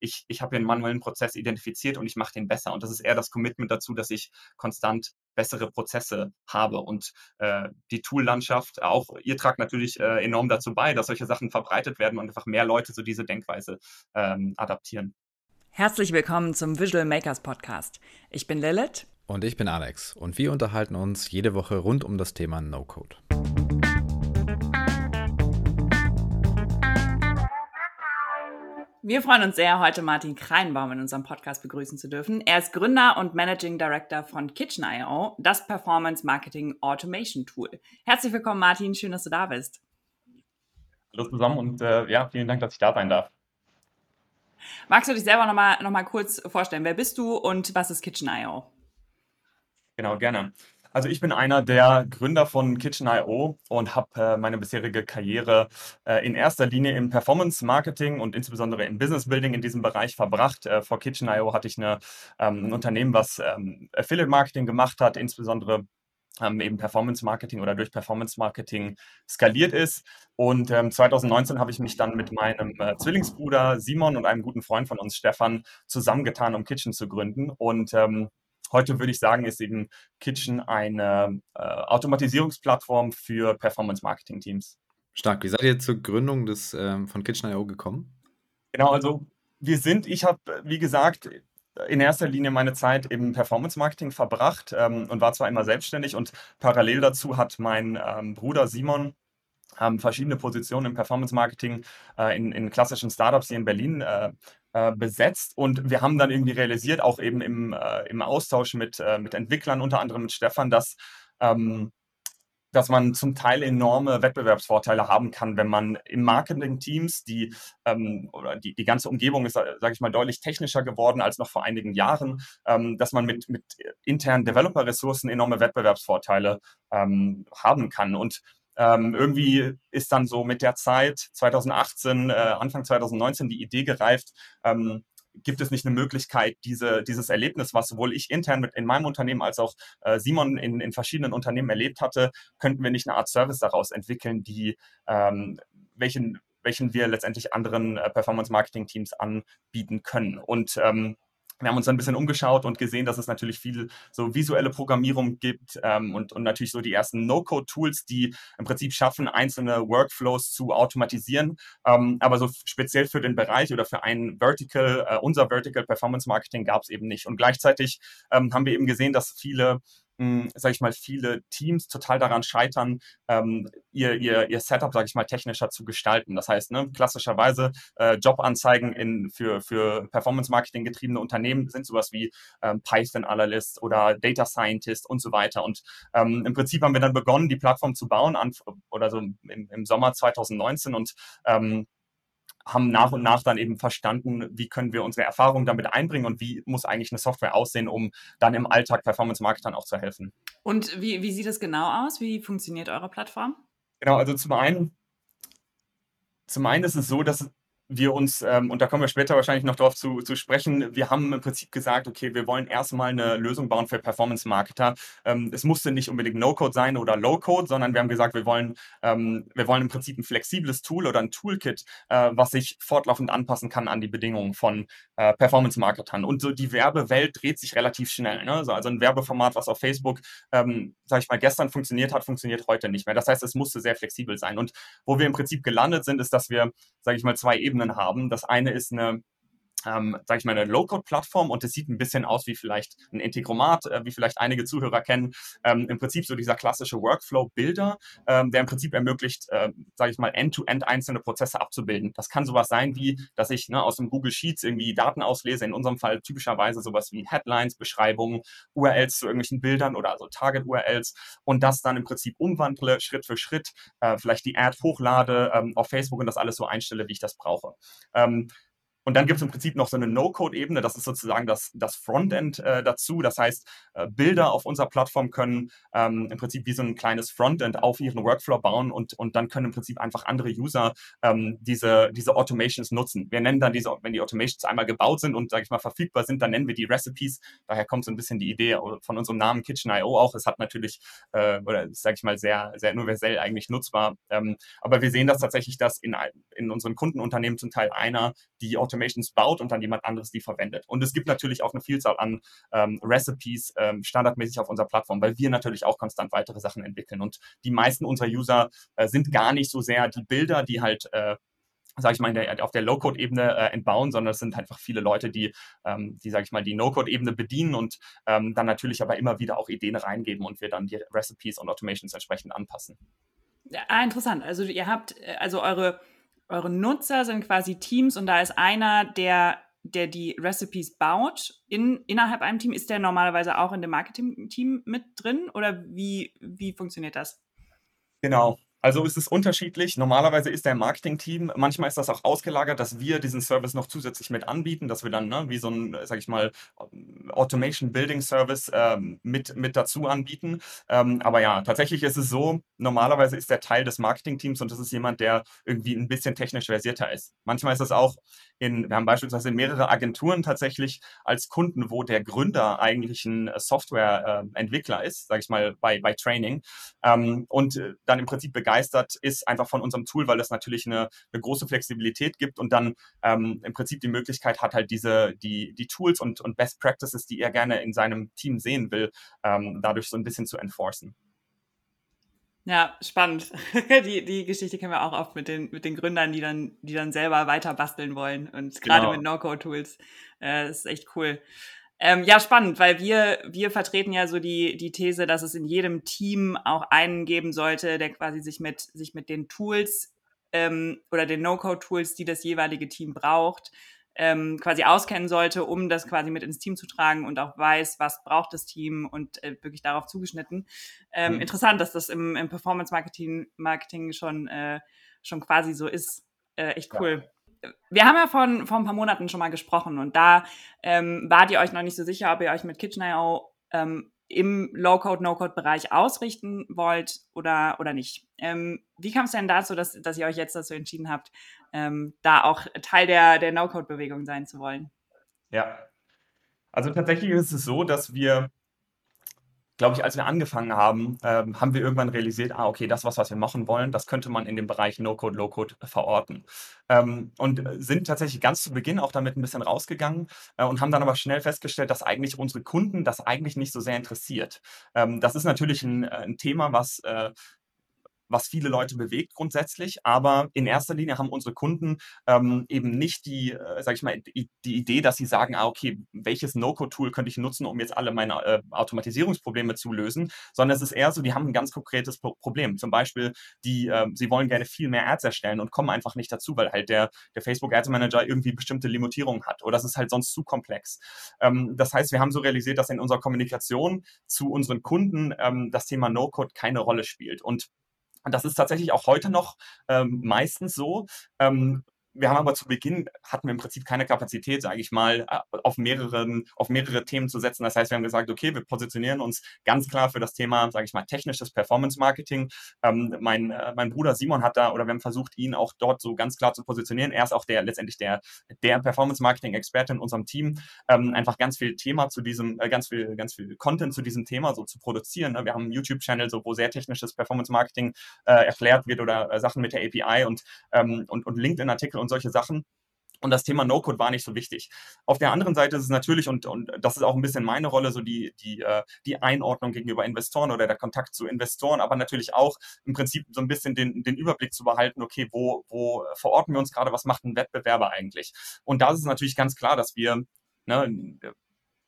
ich, ich habe hier einen manuellen Prozess identifiziert und ich mache den besser. Und das ist eher das Commitment dazu, dass ich konstant bessere Prozesse habe. Und äh, die Tool-Landschaft, auch ihr tragt natürlich äh, enorm dazu bei, dass solche Sachen verbreitet werden und einfach mehr Leute so diese Denkweise ähm, adaptieren. Herzlich willkommen zum Visual Makers Podcast. Ich bin Lilith. Und ich bin Alex. Und wir unterhalten uns jede Woche rund um das Thema No-Code. Wir freuen uns sehr, heute Martin Kreinbaum in unserem Podcast begrüßen zu dürfen. Er ist Gründer und Managing Director von Kitchen.io, das Performance Marketing Automation Tool. Herzlich willkommen, Martin. Schön, dass du da bist. Hallo zusammen und äh, ja, vielen Dank, dass ich da sein darf. Magst du dich selber nochmal noch mal kurz vorstellen? Wer bist du und was ist Kitchen.io? Genau, gerne. Also ich bin einer der Gründer von Kitchen.io und habe äh, meine bisherige Karriere äh, in erster Linie im Performance Marketing und insbesondere im Business Building in diesem Bereich verbracht. Äh, vor Kitchen.io hatte ich eine, ähm, ein Unternehmen, was ähm, Affiliate Marketing gemacht hat, insbesondere ähm, eben Performance Marketing oder durch Performance Marketing skaliert ist. Und ähm, 2019 habe ich mich dann mit meinem äh, Zwillingsbruder Simon und einem guten Freund von uns, Stefan, zusammengetan, um Kitchen zu gründen. Und ähm, Heute würde ich sagen, ist eben Kitchen eine äh, Automatisierungsplattform für Performance-Marketing-Teams. Stark. Wie seid ihr zur Gründung des, ähm, von Kitchen.io gekommen? Genau, also wir sind, ich habe, wie gesagt, in erster Linie meine Zeit im Performance-Marketing verbracht ähm, und war zwar immer selbstständig und parallel dazu hat mein ähm, Bruder Simon ähm, verschiedene Positionen im Performance-Marketing äh, in, in, klassischen Startups hier in Berlin äh, äh, besetzt und wir haben dann irgendwie realisiert, auch eben im, äh, im Austausch mit, äh, mit Entwicklern, unter anderem mit Stefan, dass, ähm, dass man zum Teil enorme Wettbewerbsvorteile haben kann, wenn man im Marketing-Teams, die ähm, die, die ganze Umgebung ist, sage ich mal, deutlich technischer geworden als noch vor einigen Jahren, ähm, dass man mit, mit internen Developer-Ressourcen enorme Wettbewerbsvorteile ähm, haben kann. Und ähm, irgendwie ist dann so mit der Zeit 2018, äh, Anfang 2019 die Idee gereift, ähm, gibt es nicht eine Möglichkeit, diese, dieses Erlebnis, was sowohl ich intern mit in meinem Unternehmen als auch äh, Simon in, in verschiedenen Unternehmen erlebt hatte, könnten wir nicht eine Art Service daraus entwickeln, die ähm, welchen welchen wir letztendlich anderen äh, Performance-Marketing-Teams anbieten können. Und ähm, wir haben uns ein bisschen umgeschaut und gesehen, dass es natürlich viel so visuelle Programmierung gibt ähm, und, und natürlich so die ersten No-Code-Tools, die im Prinzip schaffen, einzelne Workflows zu automatisieren. Ähm, aber so speziell für den Bereich oder für ein Vertical, äh, unser Vertical Performance Marketing gab es eben nicht. Und gleichzeitig ähm, haben wir eben gesehen, dass viele sage ich mal, viele Teams total daran scheitern, ähm, ihr, ihr, ihr Setup, sage ich mal, technischer zu gestalten. Das heißt, ne, klassischerweise äh, Jobanzeigen in, für, für Performance-Marketing getriebene Unternehmen sind sowas wie ähm, Python Analyst oder Data Scientist und so weiter. Und ähm, im Prinzip haben wir dann begonnen, die Plattform zu bauen, an, oder so im, im Sommer 2019 und ähm, haben nach und nach dann eben verstanden, wie können wir unsere Erfahrungen damit einbringen und wie muss eigentlich eine Software aussehen, um dann im Alltag Performance-Marketern auch zu helfen. Und wie, wie sieht das genau aus? Wie funktioniert eure Plattform? Genau, also zum einen, zum einen ist es so, dass wir uns, ähm, und da kommen wir später wahrscheinlich noch darauf zu, zu sprechen, wir haben im Prinzip gesagt, okay, wir wollen erstmal eine Lösung bauen für Performance-Marketer. Ähm, es musste nicht unbedingt No-Code sein oder Low-Code, sondern wir haben gesagt, wir wollen, ähm, wir wollen im Prinzip ein flexibles Tool oder ein Toolkit, äh, was sich fortlaufend anpassen kann an die Bedingungen von äh, Performance-Marketern. Und so die Werbewelt dreht sich relativ schnell. Ne? Also, also ein Werbeformat, was auf Facebook, ähm, sage ich mal, gestern funktioniert hat, funktioniert heute nicht mehr. Das heißt, es musste sehr flexibel sein. Und wo wir im Prinzip gelandet sind, ist, dass wir, sage ich mal, zwei Ebenen Ebenen haben. Das eine ist eine ähm, sage ich mal, eine Low-Code-Plattform und es sieht ein bisschen aus wie vielleicht ein Integromat, äh, wie vielleicht einige Zuhörer kennen. Ähm, Im Prinzip so dieser klassische Workflow-Bilder, ähm, der im Prinzip ermöglicht, äh, sage ich mal, end-to-end -end einzelne Prozesse abzubilden. Das kann sowas sein wie, dass ich ne, aus dem Google Sheets irgendwie Daten auslese, in unserem Fall typischerweise sowas wie Headlines, Beschreibungen, URLs zu irgendwelchen Bildern oder also Target-URLs und das dann im Prinzip umwandle, Schritt für Schritt, äh, vielleicht die Ad hochlade ähm, auf Facebook und das alles so einstelle, wie ich das brauche. Und dann gibt es im Prinzip noch so eine No-Code-Ebene, das ist sozusagen das, das Frontend äh, dazu. Das heißt, äh, Bilder auf unserer Plattform können ähm, im Prinzip wie so ein kleines Frontend auf ihren Workflow bauen und, und dann können im Prinzip einfach andere User ähm, diese, diese Automations nutzen. Wir nennen dann diese, wenn die Automations einmal gebaut sind und, sage ich mal, verfügbar sind, dann nennen wir die Recipes. Daher kommt so ein bisschen die Idee von unserem Namen Kitchen.io auch. Es hat natürlich, äh, oder sage ich mal, sehr, sehr universell eigentlich nutzbar. Ähm, aber wir sehen das tatsächlich, dass in, in unseren Kundenunternehmen zum Teil einer die Automation Automations baut und dann jemand anderes die verwendet. Und es gibt natürlich auch eine Vielzahl an ähm, Recipes ähm, standardmäßig auf unserer Plattform, weil wir natürlich auch konstant weitere Sachen entwickeln. Und die meisten unserer User äh, sind gar nicht so sehr die Bilder, die halt äh, sage ich mal, der, auf der Low-Code-Ebene äh, entbauen, sondern es sind einfach viele Leute, die, ähm, die sage ich mal, die No-Code-Ebene bedienen und ähm, dann natürlich aber immer wieder auch Ideen reingeben und wir dann die Recipes und Automations entsprechend anpassen. Ja, ah, interessant. Also ihr habt, äh, also eure, eure Nutzer sind quasi Teams und da ist einer, der, der die Recipes baut in, innerhalb einem Team. Ist der normalerweise auch in dem Marketing-Team mit drin oder wie, wie funktioniert das? Genau, also ist es unterschiedlich. Normalerweise ist der Marketing-Team, manchmal ist das auch ausgelagert, dass wir diesen Service noch zusätzlich mit anbieten, dass wir dann ne, wie so ein, sag ich mal, Automation Building Service ähm, mit, mit dazu anbieten. Ähm, aber ja, tatsächlich ist es so, normalerweise ist der Teil des Marketing-Teams und das ist jemand, der irgendwie ein bisschen technisch versierter ist. Manchmal ist es auch in, wir haben beispielsweise mehrere Agenturen tatsächlich als Kunden, wo der Gründer eigentlich ein Softwareentwickler äh, ist, sage ich mal, bei, bei Training ähm, und äh, dann im Prinzip begeistert begeistert ist einfach von unserem Tool, weil es natürlich eine, eine große Flexibilität gibt und dann ähm, im Prinzip die Möglichkeit hat, halt diese, die, die Tools und, und Best Practices, die er gerne in seinem Team sehen will, ähm, dadurch so ein bisschen zu enforcen. Ja, spannend. Die, die Geschichte kennen wir auch oft mit den, mit den Gründern, die dann, die dann selber weiter basteln wollen. Und gerade genau. mit No-Code-Tools. Äh, das ist echt cool. Ähm, ja, spannend, weil wir, wir vertreten ja so die, die These, dass es in jedem Team auch einen geben sollte, der quasi sich mit, sich mit den Tools ähm, oder den No-Code-Tools, die das jeweilige Team braucht, ähm, quasi auskennen sollte, um das quasi mit ins Team zu tragen und auch weiß, was braucht das Team und äh, wirklich darauf zugeschnitten. Ähm, mhm. Interessant, dass das im, im Performance-Marketing Marketing schon, äh, schon quasi so ist. Äh, echt cool. Ja wir haben ja von, vor ein paar Monaten schon mal gesprochen und da ähm, wart ihr euch noch nicht so sicher, ob ihr euch mit Kitchen.io ähm, im Low-Code, No-Code-Bereich ausrichten wollt oder, oder nicht. Ähm, wie kam es denn dazu, dass, dass ihr euch jetzt dazu entschieden habt, ähm, da auch Teil der, der No-Code-Bewegung sein zu wollen? Ja, also tatsächlich ist es so, dass wir glaube ich, als wir angefangen haben, ähm, haben wir irgendwann realisiert, ah, okay, das, was, was wir machen wollen, das könnte man in dem Bereich No-Code, Low-Code verorten. Ähm, und sind tatsächlich ganz zu Beginn auch damit ein bisschen rausgegangen äh, und haben dann aber schnell festgestellt, dass eigentlich unsere Kunden das eigentlich nicht so sehr interessiert. Ähm, das ist natürlich ein, äh, ein Thema, was äh, was viele Leute bewegt grundsätzlich. Aber in erster Linie haben unsere Kunden ähm, eben nicht die, äh, sag ich mal, die, Idee, dass sie sagen, ah, okay, welches No-Code-Tool könnte ich nutzen, um jetzt alle meine äh, Automatisierungsprobleme zu lösen, sondern es ist eher so, die haben ein ganz konkretes Pro Problem. Zum Beispiel, die, äh, sie wollen gerne viel mehr Ads erstellen und kommen einfach nicht dazu, weil halt der, der Facebook Ads Manager irgendwie bestimmte Limitierungen hat oder es ist halt sonst zu komplex. Ähm, das heißt, wir haben so realisiert, dass in unserer Kommunikation zu unseren Kunden ähm, das Thema No-Code keine Rolle spielt. Und und das ist tatsächlich auch heute noch ähm, meistens so. Ähm, wir haben aber zu Beginn, hatten wir im Prinzip keine Kapazität, sage ich mal, auf, mehreren, auf mehrere Themen zu setzen. Das heißt, wir haben gesagt, okay, wir positionieren uns ganz klar für das Thema, sage ich mal, technisches Performance-Marketing. Ähm, mein, äh, mein Bruder Simon hat da, oder wir haben versucht, ihn auch dort so ganz klar zu positionieren. Er ist auch der letztendlich der, der Performance-Marketing-Experte in unserem Team. Ähm, einfach ganz viel Thema zu diesem, äh, ganz viel, ganz viel Content zu diesem Thema so zu produzieren. Ne? Wir haben einen YouTube-Channel, so, wo sehr technisches Performance-Marketing äh, erklärt wird oder äh, Sachen mit der API und, ähm, und, und LinkedIn-Artikel und solche Sachen. Und das Thema No-Code war nicht so wichtig. Auf der anderen Seite ist es natürlich, und, und das ist auch ein bisschen meine Rolle, so die, die, äh, die Einordnung gegenüber Investoren oder der Kontakt zu Investoren, aber natürlich auch im Prinzip so ein bisschen den, den Überblick zu behalten, okay, wo, wo verorten wir uns gerade, was macht ein Wettbewerber eigentlich? Und da ist es natürlich ganz klar, dass wir ne,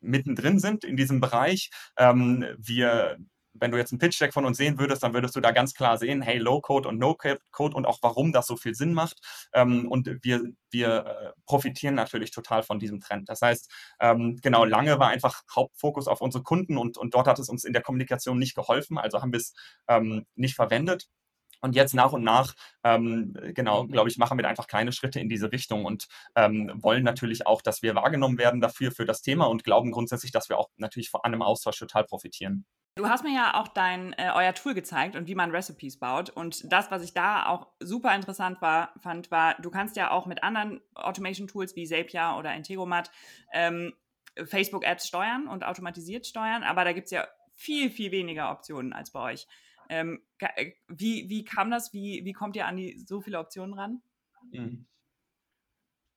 mittendrin sind in diesem Bereich. Ähm, wir wenn du jetzt einen Pitch-Deck von uns sehen würdest, dann würdest du da ganz klar sehen, hey, Low-Code und No-Code und auch warum das so viel Sinn macht. Ähm, und wir, wir äh, profitieren natürlich total von diesem Trend. Das heißt, ähm, genau, lange war einfach Hauptfokus auf unsere Kunden und, und dort hat es uns in der Kommunikation nicht geholfen, also haben wir es ähm, nicht verwendet. Und jetzt nach und nach, ähm, genau, glaube ich, machen wir einfach kleine Schritte in diese Richtung und ähm, wollen natürlich auch, dass wir wahrgenommen werden dafür, für das Thema und glauben grundsätzlich, dass wir auch natürlich von einem Austausch total profitieren. Du hast mir ja auch dein, äh, euer Tool gezeigt und wie man Recipes baut. Und das, was ich da auch super interessant war, fand, war, du kannst ja auch mit anderen Automation-Tools wie Zapier oder Integromat ähm, Facebook-Ads steuern und automatisiert steuern, aber da gibt es ja viel, viel weniger Optionen als bei euch. Ähm, äh, wie, wie kam das? Wie, wie kommt ihr an die so viele Optionen ran? Mhm.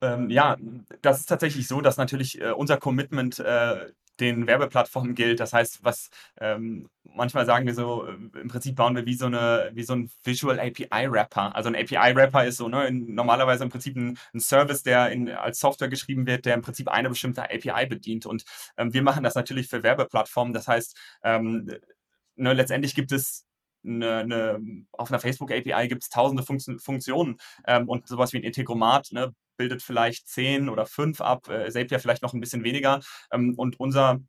Ähm, ja, das ist tatsächlich so, dass natürlich äh, unser Commitment äh, den Werbeplattformen gilt. Das heißt, was ähm, manchmal sagen wir so, äh, im Prinzip bauen wir wie so eine, wie so ein Visual API Wrapper. Also ein API Wrapper ist so, ne, in, normalerweise im Prinzip ein, ein Service, der in, als Software geschrieben wird, der im Prinzip eine bestimmte API bedient. Und ähm, wir machen das natürlich für Werbeplattformen. Das heißt, ähm, ne, letztendlich gibt es eine, eine, auf einer Facebook-API gibt es tausende Funktio Funktionen ähm, und sowas wie ein Integromat ne, bildet vielleicht zehn oder fünf ab, äh, Zapier vielleicht noch ein bisschen weniger. Ähm, und unser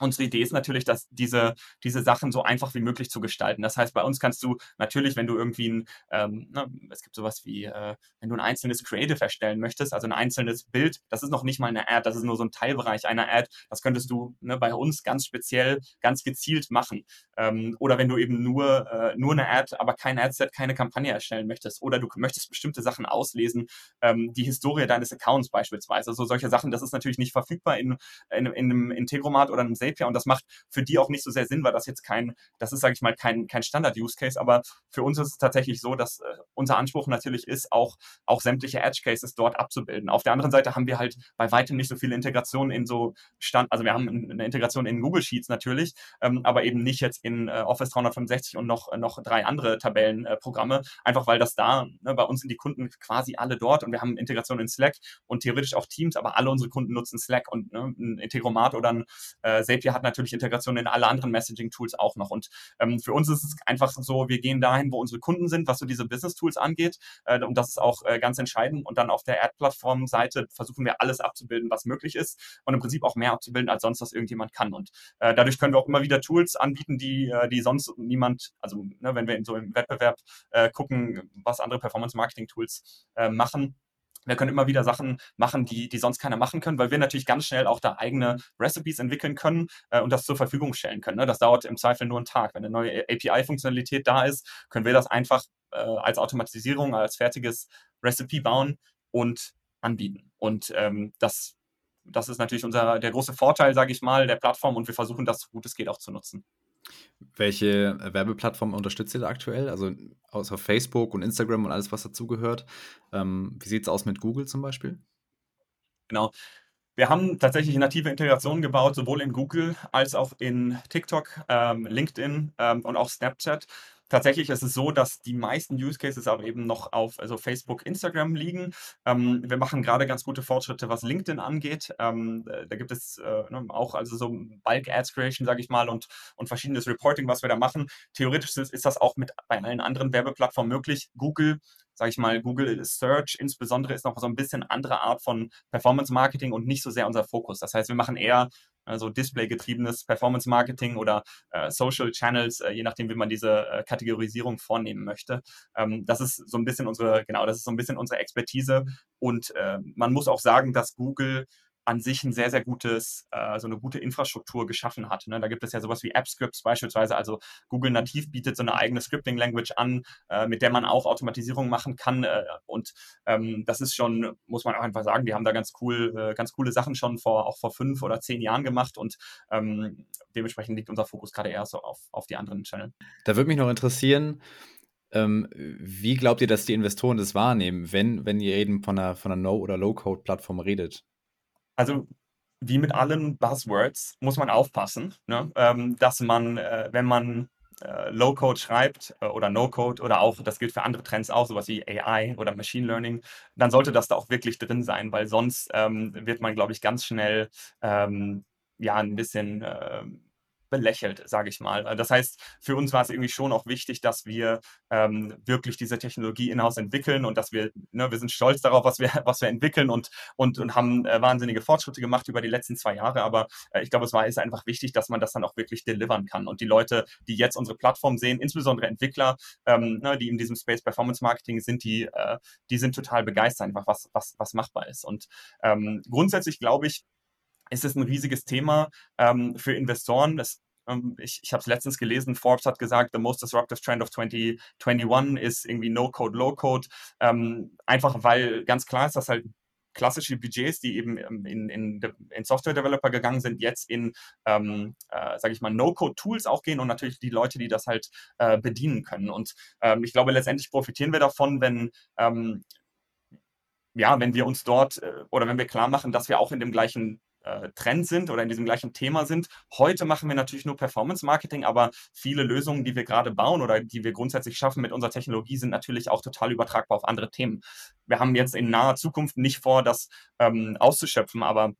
Unsere Idee ist natürlich, dass diese, diese Sachen so einfach wie möglich zu gestalten. Das heißt, bei uns kannst du natürlich, wenn du irgendwie ein, ähm, ne, es gibt sowas wie, äh, wenn du ein einzelnes Creative erstellen möchtest, also ein einzelnes Bild, das ist noch nicht mal eine Ad, das ist nur so ein Teilbereich einer Ad, das könntest du ne, bei uns ganz speziell, ganz gezielt machen. Ähm, oder wenn du eben nur, äh, nur eine Ad, aber kein Adset, keine Kampagne erstellen möchtest, oder du möchtest bestimmte Sachen auslesen, ähm, die Historie deines Accounts beispielsweise, also solche Sachen, das ist natürlich nicht verfügbar in, in, in einem Integromat oder einem Zapier und das macht für die auch nicht so sehr Sinn, weil das jetzt kein, das ist, sage ich mal, kein, kein Standard-Use-Case, aber für uns ist es tatsächlich so, dass äh, unser Anspruch natürlich ist, auch, auch sämtliche Edge-Cases dort abzubilden. Auf der anderen Seite haben wir halt bei weitem nicht so viele Integrationen in so Stand, also wir haben eine Integration in Google Sheets natürlich, ähm, aber eben nicht jetzt in äh, Office 365 und noch, noch drei andere Tabellenprogramme, äh, einfach weil das da, ne, bei uns sind die Kunden quasi alle dort und wir haben Integration in Slack und theoretisch auch Teams, aber alle unsere Kunden nutzen Slack und ne, ein Integromat oder ein äh, Zapier hat natürlich Integration in alle anderen Messaging-Tools auch noch. Und ähm, für uns ist es einfach so, wir gehen dahin, wo unsere Kunden sind, was so diese Business-Tools angeht. Äh, und das ist auch äh, ganz entscheidend. Und dann auf der Ad-Plattform-Seite versuchen wir alles abzubilden, was möglich ist und im Prinzip auch mehr abzubilden, als sonst was irgendjemand kann. Und äh, dadurch können wir auch immer wieder Tools anbieten, die, äh, die sonst niemand, also ne, wenn wir in so im Wettbewerb äh, gucken, was andere Performance-Marketing-Tools äh, machen, wir können immer wieder Sachen machen, die, die sonst keiner machen können, weil wir natürlich ganz schnell auch da eigene Recipes entwickeln können äh, und das zur Verfügung stellen können. Ne? Das dauert im Zweifel nur einen Tag. Wenn eine neue API-Funktionalität da ist, können wir das einfach äh, als Automatisierung, als fertiges Recipe bauen und anbieten. Und ähm, das, das ist natürlich unser, der große Vorteil, sage ich mal, der Plattform und wir versuchen das so gut es geht auch zu nutzen. Welche Werbeplattform unterstützt ihr aktuell? Also außer Facebook und Instagram und alles, was dazugehört. Ähm, wie sieht es aus mit Google zum Beispiel? Genau. Wir haben tatsächlich native Integrationen gebaut, sowohl in Google als auch in TikTok, ähm, LinkedIn ähm, und auch Snapchat. Tatsächlich ist es so, dass die meisten Use Cases aber eben noch auf also Facebook, Instagram liegen. Ähm, wir machen gerade ganz gute Fortschritte, was LinkedIn angeht. Ähm, äh, da gibt es äh, ne, auch also so Bulk Ads Creation, sage ich mal, und, und verschiedenes Reporting, was wir da machen. Theoretisch ist, ist das auch mit bei allen anderen Werbeplattformen möglich. Google sage ich mal, Google Search insbesondere ist noch so ein bisschen andere Art von Performance Marketing und nicht so sehr unser Fokus. Das heißt, wir machen eher also Display-getriebenes Performance Marketing oder äh, Social Channels, äh, je nachdem, wie man diese äh, Kategorisierung vornehmen möchte. Ähm, das ist so ein bisschen unsere, genau, das ist so ein bisschen unsere Expertise. Und äh, man muss auch sagen, dass Google an sich ein sehr, sehr gutes, äh, so eine gute Infrastruktur geschaffen hat. Ne? Da gibt es ja sowas wie AppScripts beispielsweise. Also Google nativ bietet so eine eigene Scripting-Language an, äh, mit der man auch Automatisierung machen kann. Äh, und ähm, das ist schon, muss man auch einfach sagen, die haben da ganz cool, äh, ganz coole Sachen schon vor, auch vor fünf oder zehn Jahren gemacht und ähm, dementsprechend liegt unser Fokus gerade eher so auf, auf die anderen Channel. Da würde mich noch interessieren, ähm, wie glaubt ihr, dass die Investoren das wahrnehmen, wenn, wenn ihr eben von einer, von einer No- oder Low-Code-Plattform redet? Also wie mit allen Buzzwords muss man aufpassen, ne? ähm, dass man, äh, wenn man äh, Low-Code schreibt äh, oder No-Code oder auch, das gilt für andere Trends auch, sowas wie AI oder Machine Learning, dann sollte das da auch wirklich drin sein, weil sonst ähm, wird man, glaube ich, ganz schnell ähm, ja ein bisschen ähm, belächelt, sage ich mal. Das heißt, für uns war es irgendwie schon auch wichtig, dass wir ähm, wirklich diese Technologie in-house entwickeln und dass wir, ne, wir sind stolz darauf, was wir, was wir entwickeln und, und, und haben äh, wahnsinnige Fortschritte gemacht über die letzten zwei Jahre. Aber äh, ich glaube, es war ist einfach wichtig, dass man das dann auch wirklich delivern kann. Und die Leute, die jetzt unsere Plattform sehen, insbesondere Entwickler, ähm, ne, die in diesem Space Performance Marketing sind, die, äh, die sind total begeistert, einfach was, was, was machbar ist. Und ähm, grundsätzlich glaube ich, ist es ein riesiges Thema ähm, für Investoren. Das, ähm, ich ich habe es letztens gelesen, Forbes hat gesagt, the most disruptive trend of 2021 ist irgendwie No-Code, Low-Code. Ähm, einfach weil ganz klar ist, dass halt klassische Budgets, die eben ähm, in, in, in Software-Developer gegangen sind, jetzt in, ähm, äh, sage ich mal, No-Code-Tools auch gehen und natürlich die Leute, die das halt äh, bedienen können. Und ähm, ich glaube, letztendlich profitieren wir davon, wenn ähm, ja, wenn wir uns dort äh, oder wenn wir klar machen, dass wir auch in dem gleichen äh, Trend sind oder in diesem gleichen Thema sind. Heute machen wir natürlich nur Performance Marketing, aber viele Lösungen, die wir gerade bauen oder die wir grundsätzlich schaffen mit unserer Technologie, sind natürlich auch total übertragbar auf andere Themen. Wir haben jetzt in naher Zukunft nicht vor, das ähm, auszuschöpfen, aber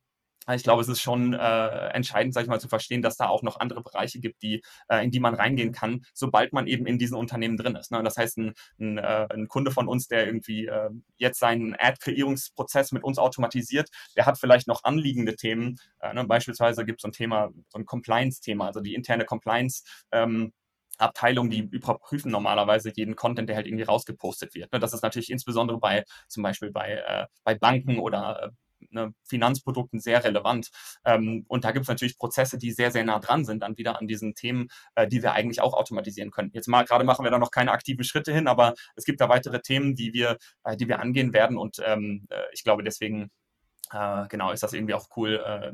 ich glaube, es ist schon äh, entscheidend, sag ich mal, zu verstehen, dass da auch noch andere Bereiche gibt, die, äh, in die man reingehen kann, sobald man eben in diesen Unternehmen drin ist. Ne? Das heißt, ein, ein, äh, ein, Kunde von uns, der irgendwie äh, jetzt seinen Ad-Kreierungsprozess mit uns automatisiert, der hat vielleicht noch anliegende Themen. Äh, ne? Beispielsweise gibt es so ein Thema, so ein Compliance-Thema, also die interne Compliance. Ähm, Abteilung, die überprüfen normalerweise jeden Content, der halt irgendwie rausgepostet wird. Ne? Das ist natürlich insbesondere bei zum Beispiel bei, äh, bei Banken oder ne, Finanzprodukten sehr relevant. Ähm, und da gibt es natürlich Prozesse, die sehr, sehr nah dran sind, dann wieder an diesen Themen, äh, die wir eigentlich auch automatisieren können. Jetzt mal gerade machen wir da noch keine aktiven Schritte hin, aber es gibt da weitere Themen, die wir, äh, die wir angehen werden. Und ähm, äh, ich glaube, deswegen äh, genau ist das irgendwie auch cool, äh,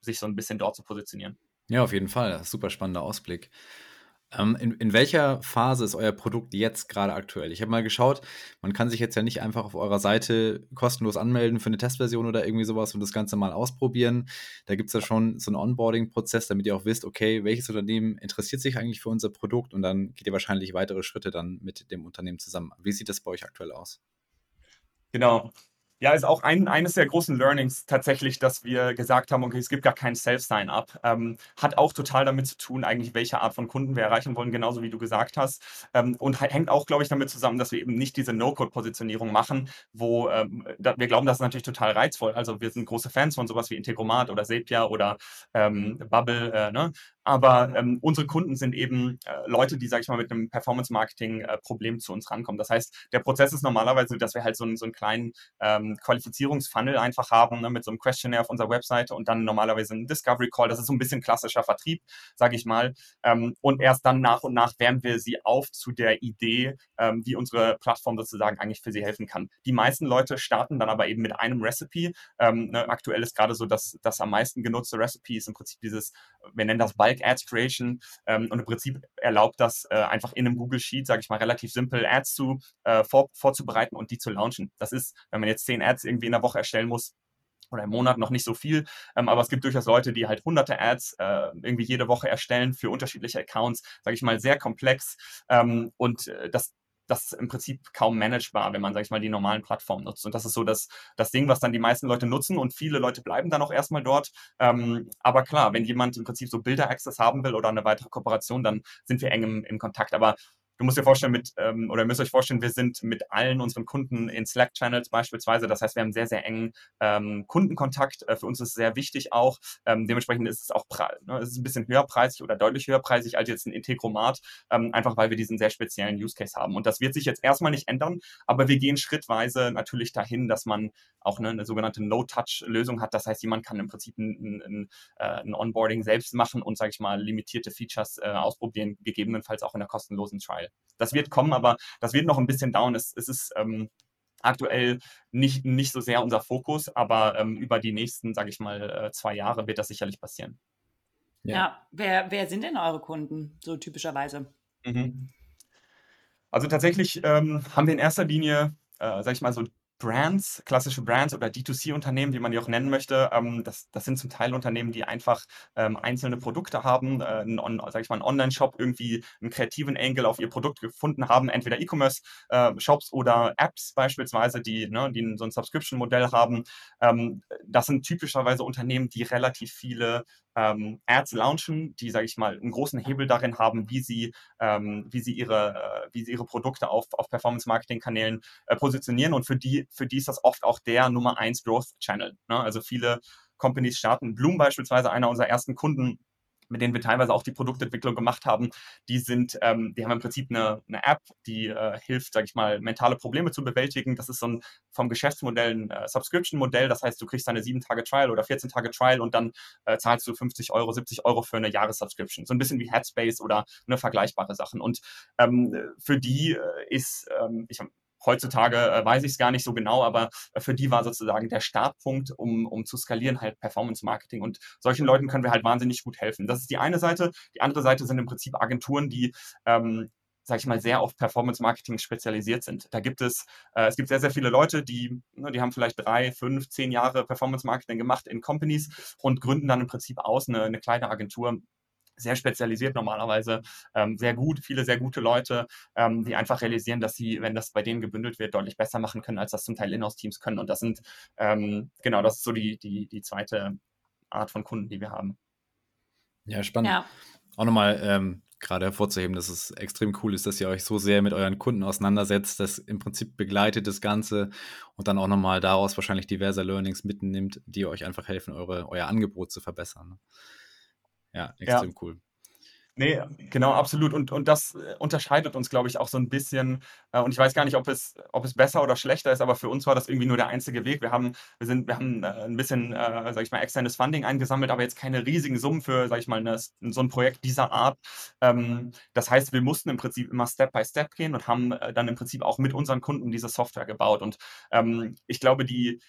sich so ein bisschen dort zu positionieren. Ja, auf jeden Fall. Super spannender Ausblick. Ähm, in, in welcher Phase ist euer Produkt jetzt gerade aktuell? Ich habe mal geschaut, man kann sich jetzt ja nicht einfach auf eurer Seite kostenlos anmelden für eine Testversion oder irgendwie sowas und das Ganze mal ausprobieren. Da gibt es ja schon so einen Onboarding-Prozess, damit ihr auch wisst, okay, welches Unternehmen interessiert sich eigentlich für unser Produkt und dann geht ihr wahrscheinlich weitere Schritte dann mit dem Unternehmen zusammen. Wie sieht das bei euch aktuell aus? Genau. Ja, ist auch ein, eines der großen Learnings tatsächlich, dass wir gesagt haben, okay, es gibt gar kein Self-Sign-up. Ähm, hat auch total damit zu tun, eigentlich, welche Art von Kunden wir erreichen wollen, genauso wie du gesagt hast. Ähm, und hängt auch, glaube ich, damit zusammen, dass wir eben nicht diese No-Code-Positionierung machen, wo ähm, da, wir glauben, das ist natürlich total reizvoll. Also wir sind große Fans von sowas wie Integromat oder Sepia oder ähm, Bubble, äh, ne? Aber ähm, unsere Kunden sind eben äh, Leute, die, sage ich mal, mit einem Performance-Marketing-Problem äh, zu uns rankommen. Das heißt, der Prozess ist normalerweise, dass wir halt so, einen, so einen kleinen ähm, Qualifizierungsfunnel einfach haben, ne, mit so einem Questionnaire auf unserer Webseite und dann normalerweise einen Discovery Call. Das ist so ein bisschen klassischer Vertrieb, sage ich mal. Ähm, und erst dann nach und nach wärmen wir sie auf zu der Idee, ähm, wie unsere Plattform sozusagen eigentlich für sie helfen kann. Die meisten Leute starten dann aber eben mit einem Recipe. Ähm, ne, aktuell ist gerade so, dass das am meisten genutzte Recipe ist im Prinzip dieses, wir nennen das Bulk Bulk Ads Creation ähm, und im Prinzip erlaubt das äh, einfach in einem Google Sheet, sage ich mal, relativ simpel Ads zu äh, vor, vorzubereiten und die zu launchen. Das ist, wenn man jetzt zehn Ads irgendwie in der Woche erstellen muss, oder im Monat noch nicht so viel, ähm, aber es gibt durchaus Leute, die halt hunderte Ads äh, irgendwie jede Woche erstellen für unterschiedliche Accounts, sage ich mal, sehr komplex ähm, und äh, das das ist im Prinzip kaum managebar, wenn man, sag ich mal, die normalen Plattformen nutzt. Und das ist so das, das Ding, was dann die meisten Leute nutzen und viele Leute bleiben dann auch erstmal dort. Ähm, aber klar, wenn jemand im Prinzip so Bilder-Access haben will oder eine weitere Kooperation, dann sind wir eng im, im Kontakt. Aber du musst dir vorstellen, mit, ähm, oder müsst euch vorstellen, wir sind mit allen unseren Kunden in Slack-Channels beispielsweise. Das heißt, wir haben sehr, sehr engen ähm, Kundenkontakt. Äh, für uns ist es sehr wichtig auch. Ähm, dementsprechend ist es auch ne, es ist ein bisschen höherpreisig oder deutlich höherpreisig als jetzt ein Integromat, ähm, einfach weil wir diesen sehr speziellen Use Case haben. Und das wird sich jetzt erstmal nicht ändern, aber wir gehen schrittweise natürlich dahin, dass man auch eine, eine sogenannte No-Touch-Lösung hat. Das heißt, jemand kann im Prinzip ein, ein, äh, ein Onboarding selbst machen und, sage ich mal, limitierte Features äh, ausprobieren, gegebenenfalls auch in einer kostenlosen Trial. Das wird kommen, aber das wird noch ein bisschen dauern. Es, es ist ähm, aktuell nicht, nicht so sehr unser Fokus, aber ähm, über die nächsten, sage ich mal, äh, zwei Jahre wird das sicherlich passieren. Ja, ja. Wer, wer sind denn eure Kunden so typischerweise? Mhm. Also tatsächlich ähm, haben wir in erster Linie, äh, sag ich mal, so Brands, klassische Brands oder D2C-Unternehmen, wie man die auch nennen möchte, ähm, das, das sind zum Teil Unternehmen, die einfach ähm, einzelne Produkte haben, äh, einen, sag ich mal, einen Online-Shop, irgendwie einen kreativen Angle auf ihr Produkt gefunden haben, entweder E-Commerce-Shops äh, oder Apps beispielsweise, die, ne, die so ein Subscription-Modell haben. Ähm, das sind typischerweise Unternehmen, die relativ viele ähm, Ads launchen, die, sage ich mal, einen großen Hebel darin haben, wie sie, ähm, wie sie, ihre, äh, wie sie ihre Produkte auf, auf Performance-Marketing-Kanälen äh, positionieren. Und für die, für die ist das oft auch der Nummer eins Growth-Channel. Ne? Also viele Companies starten, Bloom beispielsweise, einer unserer ersten Kunden, mit denen wir teilweise auch die Produktentwicklung gemacht haben, die sind, ähm, die haben im Prinzip eine, eine App, die äh, hilft, sage ich mal, mentale Probleme zu bewältigen. Das ist so ein vom Geschäftsmodell ein äh, Subscription-Modell. Das heißt, du kriegst eine 7-Tage-Trial oder 14-Tage-Trial und dann äh, zahlst du 50 Euro, 70 Euro für eine Jahressubscription. So ein bisschen wie Headspace oder eine vergleichbare Sachen. Und ähm, für die äh, ist, ähm, ich Heutzutage äh, weiß ich es gar nicht so genau, aber äh, für die war sozusagen der Startpunkt, um, um zu skalieren, halt Performance Marketing. Und solchen Leuten können wir halt wahnsinnig gut helfen. Das ist die eine Seite. Die andere Seite sind im Prinzip Agenturen, die ähm, sage ich mal, sehr auf Performance-Marketing spezialisiert sind. Da gibt es, äh, es gibt sehr, sehr viele Leute, die, ne, die haben vielleicht drei, fünf, zehn Jahre Performance-Marketing gemacht in Companies und gründen dann im Prinzip aus eine, eine kleine Agentur, sehr spezialisiert normalerweise, ähm, sehr gut, viele sehr gute Leute, ähm, die einfach realisieren, dass sie, wenn das bei denen gebündelt wird, deutlich besser machen können, als das zum Teil Inhouse-Teams können. Und das sind, ähm, genau, das ist so die, die, die zweite Art von Kunden, die wir haben. Ja, spannend. Ja. Auch nochmal ähm, gerade hervorzuheben, dass es extrem cool ist, dass ihr euch so sehr mit euren Kunden auseinandersetzt, das im Prinzip begleitet das Ganze und dann auch nochmal daraus wahrscheinlich diverse Learnings mitnimmt, die euch einfach helfen, eure, euer Angebot zu verbessern. Ja, extrem ja. cool. Nee, genau, absolut. Und, und das äh, unterscheidet uns, glaube ich, auch so ein bisschen. Äh, und ich weiß gar nicht, ob es, ob es besser oder schlechter ist, aber für uns war das irgendwie nur der einzige Weg. Wir haben, wir sind, wir haben äh, ein bisschen, äh, sag ich mal, externes Funding eingesammelt, aber jetzt keine riesigen Summen für, sag ich mal, eine, so ein Projekt dieser Art. Ähm, das heißt, wir mussten im Prinzip immer Step by Step gehen und haben dann im Prinzip auch mit unseren Kunden diese Software gebaut. Und ähm, ich glaube, die,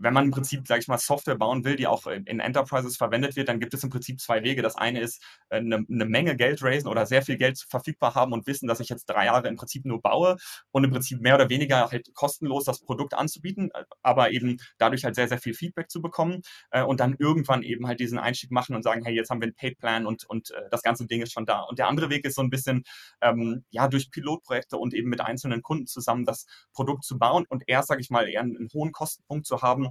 wenn man im Prinzip, sage ich mal, Software bauen will, die auch in Enterprises verwendet wird, dann gibt es im Prinzip zwei Wege. Das eine ist, eine, äh, eine, Menge Geld raisen oder sehr viel Geld verfügbar haben und wissen, dass ich jetzt drei Jahre im Prinzip nur baue und im Prinzip mehr oder weniger halt kostenlos das Produkt anzubieten, aber eben dadurch halt sehr, sehr viel Feedback zu bekommen äh, und dann irgendwann eben halt diesen Einstieg machen und sagen, hey, jetzt haben wir einen Paid-Plan und, und äh, das ganze Ding ist schon da. Und der andere Weg ist so ein bisschen, ähm, ja, durch Pilotprojekte und eben mit einzelnen Kunden zusammen das Produkt zu bauen und erst, sage ich mal, eher einen, einen hohen Kostenpunkt zu haben,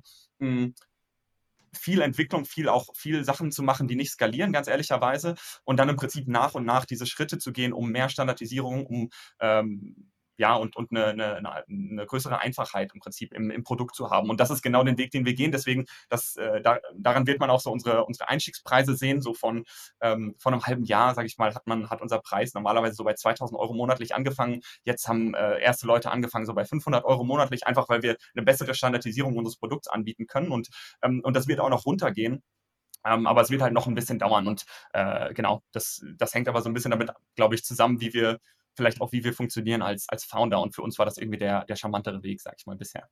viel Entwicklung, viel auch viel Sachen zu machen, die nicht skalieren, ganz ehrlicherweise, und dann im Prinzip nach und nach diese Schritte zu gehen, um mehr Standardisierung, um ähm, ja, und, und eine, eine, eine größere Einfachheit im Prinzip im, im Produkt zu haben. Und das ist genau den Weg, den wir gehen. Deswegen, das, äh, da, daran wird man auch so unsere, unsere Einstiegspreise sehen. So von, ähm, von einem halben Jahr, sage ich mal, hat man hat unser Preis normalerweise so bei 2000 Euro monatlich angefangen. Jetzt haben äh, erste Leute angefangen so bei 500 Euro monatlich, einfach weil wir eine bessere Standardisierung unseres Produkts anbieten können. Und, ähm, und das wird auch noch runtergehen. Ähm, aber es wird halt noch ein bisschen dauern und äh, genau, das, das hängt aber so ein bisschen damit, glaube ich, zusammen, wie wir, vielleicht auch, wie wir funktionieren als, als Founder. Und für uns war das irgendwie der, der charmantere Weg, sag ich mal, bisher.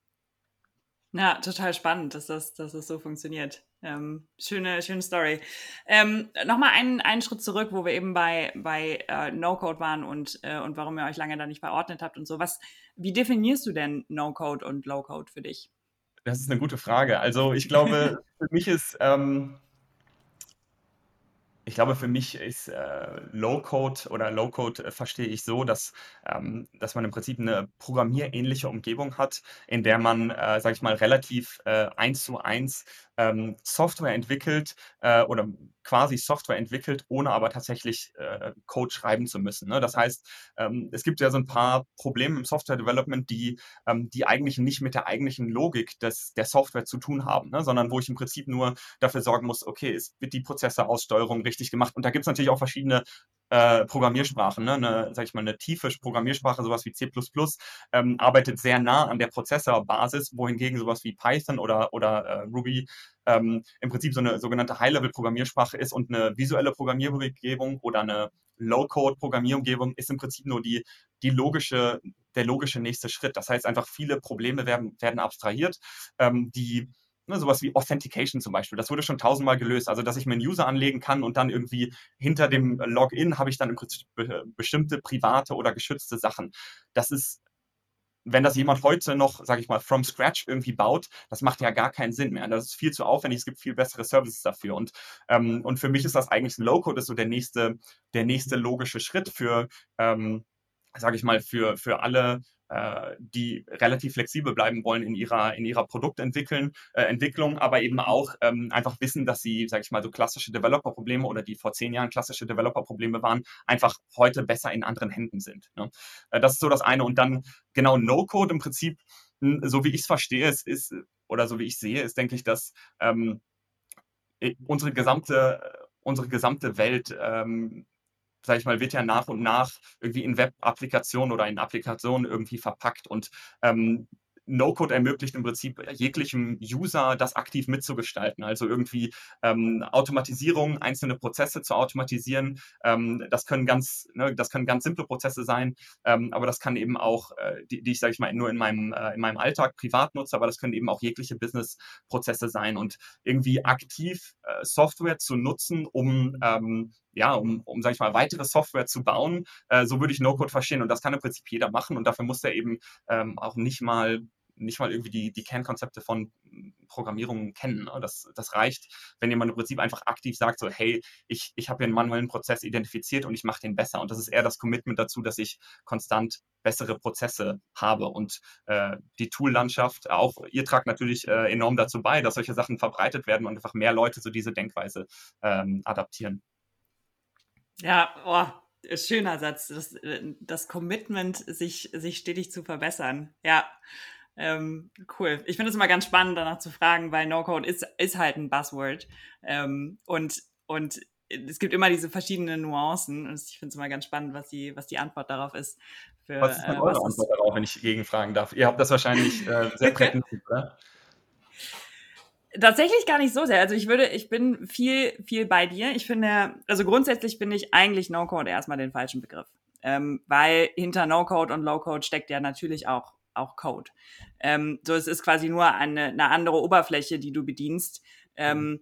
Ja, total spannend, dass das, dass das so funktioniert. Ähm, schöne, schöne Story. Ähm, Nochmal einen, einen Schritt zurück, wo wir eben bei, bei äh, No-Code waren und, äh, und warum ihr euch lange da nicht verordnet habt und so. Was, wie definierst du denn No-Code und Low-Code für dich? Das ist eine gute Frage. Also ich glaube, für mich ist ähm, ich glaube, für mich ist äh, Low-Code oder Low-Code äh, verstehe ich so, dass, ähm, dass man im Prinzip eine programmierähnliche Umgebung hat, in der man, äh, sage ich mal, relativ äh, eins zu eins ähm, Software entwickelt äh, oder quasi Software entwickelt, ohne aber tatsächlich äh, Code schreiben zu müssen. Ne? Das heißt, ähm, es gibt ja so ein paar Probleme im Software Development, die, ähm, die eigentlich nicht mit der eigentlichen Logik des, der Software zu tun haben, ne? sondern wo ich im Prinzip nur dafür sorgen muss, okay, es wird die Prozessoraussteuerung richtig gemacht. Und da gibt es natürlich auch verschiedene äh, Programmiersprachen, ne? eine, sag ich mal, eine tiefe Programmiersprache, sowas wie C++, ähm, arbeitet sehr nah an der Prozessorbasis, wohingegen sowas wie Python oder, oder äh, Ruby ähm, im Prinzip so eine sogenannte High-Level-Programmiersprache ist und eine visuelle Programmierumgebung oder eine Low-Code-Programmierumgebung ist im Prinzip nur die, die logische, der logische nächste Schritt. Das heißt einfach, viele Probleme werden, werden abstrahiert, ähm, die ne, sowas wie Authentication zum Beispiel, das wurde schon tausendmal gelöst. Also, dass ich mir einen User anlegen kann und dann irgendwie hinter dem Login habe ich dann im Prinzip bestimmte private oder geschützte Sachen. Das ist wenn das jemand heute noch, sage ich mal, from scratch irgendwie baut, das macht ja gar keinen Sinn mehr. Das ist viel zu aufwendig, es gibt viel bessere Services dafür. Und, ähm, und für mich ist das eigentlich ein Low-Code, ist so der nächste, der nächste logische Schritt für, ähm, sage ich mal, für, für alle die relativ flexibel bleiben wollen in ihrer, in ihrer Produktentwicklung, äh, aber eben auch ähm, einfach wissen, dass sie, sage ich mal, so klassische Developer-Probleme oder die vor zehn Jahren klassische Developer-Probleme waren, einfach heute besser in anderen Händen sind. Ne? Äh, das ist so das eine. Und dann genau No-Code im Prinzip, so wie ich es verstehe, es ist, oder so wie ich sehe, ist, denke ich, dass ähm, unsere gesamte, unsere gesamte Welt ähm, sage ich mal, wird ja nach und nach irgendwie in Web-Applikationen oder in Applikationen irgendwie verpackt. Und ähm, No-Code ermöglicht im Prinzip jeglichem User das aktiv mitzugestalten. Also irgendwie ähm, Automatisierung, einzelne Prozesse zu automatisieren. Ähm, das können ganz, ne, das können ganz simple Prozesse sein, ähm, aber das kann eben auch, äh, die, die, ich sage ich mal nur in meinem äh, in meinem Alltag privat nutze, aber das können eben auch jegliche Business-Prozesse sein und irgendwie aktiv äh, Software zu nutzen, um ähm, ja, um, um sage ich mal, weitere Software zu bauen. Äh, so würde ich No-Code verstehen und das kann im Prinzip jeder machen und dafür muss er eben ähm, auch nicht mal nicht mal irgendwie die, die Kernkonzepte von Programmierung kennen. Ne? Das, das reicht, wenn jemand im Prinzip einfach aktiv sagt, so, hey, ich, ich habe hier einen manuellen Prozess identifiziert und ich mache den besser. Und das ist eher das Commitment dazu, dass ich konstant bessere Prozesse habe. Und äh, die Tool-Landschaft, auch ihr tragt natürlich äh, enorm dazu bei, dass solche Sachen verbreitet werden und einfach mehr Leute so diese Denkweise ähm, adaptieren. Ja, oh, schöner Satz. Das, äh, das Commitment, sich, sich stetig zu verbessern. Ja, ähm, cool. Ich finde es immer ganz spannend, danach zu fragen, weil No-Code ist, ist halt ein Buzzword. Ähm, und, und es gibt immer diese verschiedenen Nuancen. Und ich finde es immer ganz spannend, was die, was die Antwort darauf ist. Für, was ist denn äh, eure Antwort darauf, wenn ich gegenfragen darf? Ihr habt das wahrscheinlich äh, sehr prägend, oder? Tatsächlich gar nicht so sehr. Also ich würde, ich bin viel, viel bei dir. Ich finde, also grundsätzlich finde ich eigentlich No-Code erstmal den falschen Begriff. Ähm, weil hinter No-Code und Low-Code steckt ja natürlich auch auch Code. Ähm, so, es ist quasi nur eine, eine andere Oberfläche, die du bedienst. Ähm,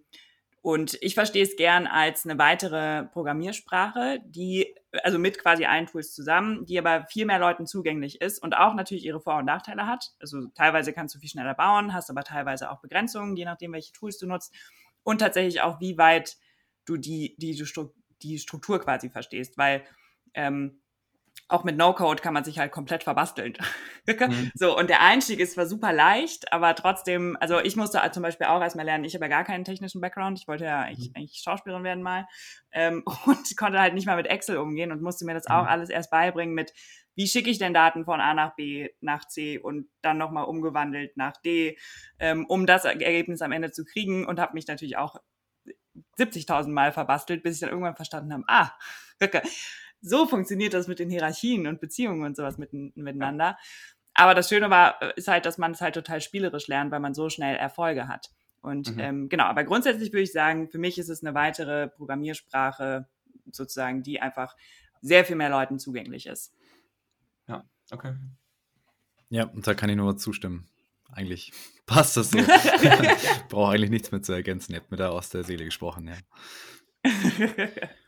und ich verstehe es gern als eine weitere Programmiersprache, die, also mit quasi allen Tools zusammen, die aber viel mehr Leuten zugänglich ist und auch natürlich ihre Vor- und Nachteile hat. Also teilweise kannst du viel schneller bauen, hast aber teilweise auch Begrenzungen, je nachdem, welche Tools du nutzt. Und tatsächlich auch, wie weit du die, die, die Struktur quasi verstehst, weil ähm, auch mit No-Code kann man sich halt komplett verbasteln. mhm. So, und der Einstieg ist zwar super leicht, aber trotzdem, also ich musste zum Beispiel auch erstmal lernen, ich habe ja gar keinen technischen Background, ich wollte ja eigentlich, mhm. eigentlich Schauspielerin werden mal ähm, und konnte halt nicht mal mit Excel umgehen und musste mir das auch mhm. alles erst beibringen mit, wie schicke ich denn Daten von A nach B nach C und dann nochmal umgewandelt nach D, ähm, um das Ergebnis am Ende zu kriegen und habe mich natürlich auch 70.000 Mal verbastelt, bis ich dann irgendwann verstanden habe, ah, so funktioniert das mit den Hierarchien und Beziehungen und sowas mit, miteinander. Aber das Schöne war, äh, ist halt, dass man es halt total spielerisch lernt, weil man so schnell Erfolge hat. Und mhm. ähm, genau, aber grundsätzlich würde ich sagen, für mich ist es eine weitere Programmiersprache, sozusagen, die einfach sehr viel mehr Leuten zugänglich ist. Ja, okay. Ja, und da kann ich nur zustimmen. Eigentlich passt das so. Brauche eigentlich nichts mehr zu ergänzen. Ihr habt mir da aus der Seele gesprochen, ja.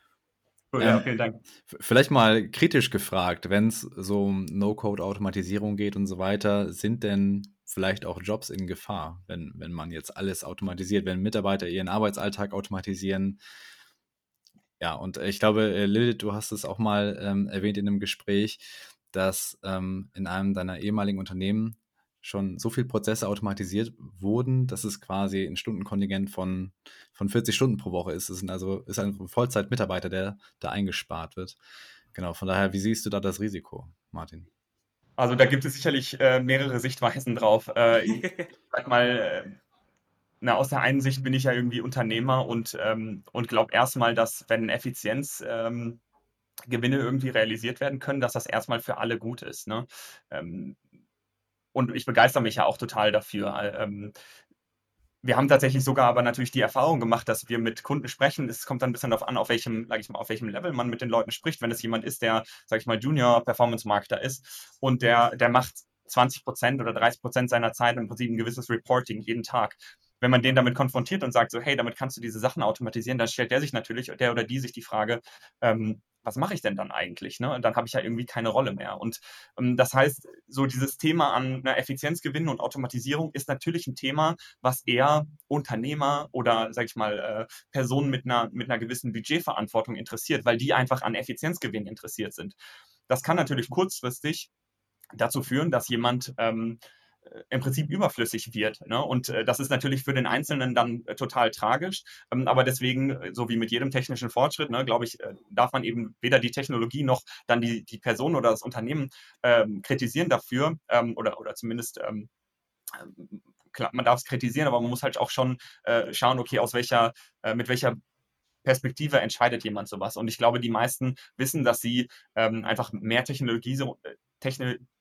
Cool, ja, ähm, vielen Dank. Vielleicht mal kritisch gefragt, wenn es so um No-Code-Automatisierung geht und so weiter, sind denn vielleicht auch Jobs in Gefahr, wenn, wenn man jetzt alles automatisiert, wenn Mitarbeiter ihren Arbeitsalltag automatisieren? Ja, und ich glaube, äh, Lilith, du hast es auch mal ähm, erwähnt in einem Gespräch, dass ähm, in einem deiner ehemaligen Unternehmen schon so viele Prozesse automatisiert wurden, dass es quasi ein Stundenkontingent von, von 40 Stunden pro Woche ist. Es ist also ist ein Vollzeitmitarbeiter, der da eingespart wird. Genau, von daher, wie siehst du da das Risiko, Martin? Also da gibt es sicherlich äh, mehrere Sichtweisen drauf. Äh, ich sag mal, äh, na, aus der einen Sicht bin ich ja irgendwie Unternehmer und, ähm, und glaube erstmal, dass wenn Effizienz ähm, Gewinne irgendwie realisiert werden können, dass das erstmal für alle gut ist. Ne? Ähm, und ich begeister mich ja auch total dafür. Ähm, wir haben tatsächlich sogar aber natürlich die Erfahrung gemacht, dass wir mit Kunden sprechen. Es kommt dann ein bisschen darauf an, auf welchem, sag ich mal, auf welchem Level man mit den Leuten spricht. Wenn es jemand ist, der, sag ich mal, Junior Performance Marketer ist und der, der macht 20 Prozent oder 30 Prozent seiner Zeit im Prinzip ein gewisses Reporting jeden Tag. Wenn man den damit konfrontiert und sagt so, hey, damit kannst du diese Sachen automatisieren, dann stellt der sich natürlich, der oder die sich die Frage, ähm, was mache ich denn dann eigentlich? Ne? Und dann habe ich ja irgendwie keine Rolle mehr. Und ähm, das heißt, so dieses Thema an einer Effizienzgewinn und Automatisierung ist natürlich ein Thema, was eher Unternehmer oder, sage ich mal, äh, Personen mit einer, mit einer gewissen Budgetverantwortung interessiert, weil die einfach an Effizienzgewinn interessiert sind. Das kann natürlich kurzfristig dazu führen, dass jemand ähm, äh, im Prinzip überflüssig wird. Ne? Und äh, das ist natürlich für den Einzelnen dann äh, total tragisch. Ähm, aber deswegen, äh, so wie mit jedem technischen Fortschritt, ne, glaube ich, äh, darf man eben weder die Technologie noch dann die, die Person oder das Unternehmen ähm, kritisieren dafür ähm, oder, oder zumindest ähm, klar, man darf es kritisieren, aber man muss halt auch schon äh, schauen, okay, aus welcher, mit welcher Perspektive entscheidet jemand sowas. Und ich glaube, die meisten wissen, dass sie ähm, einfach mehr Technologie,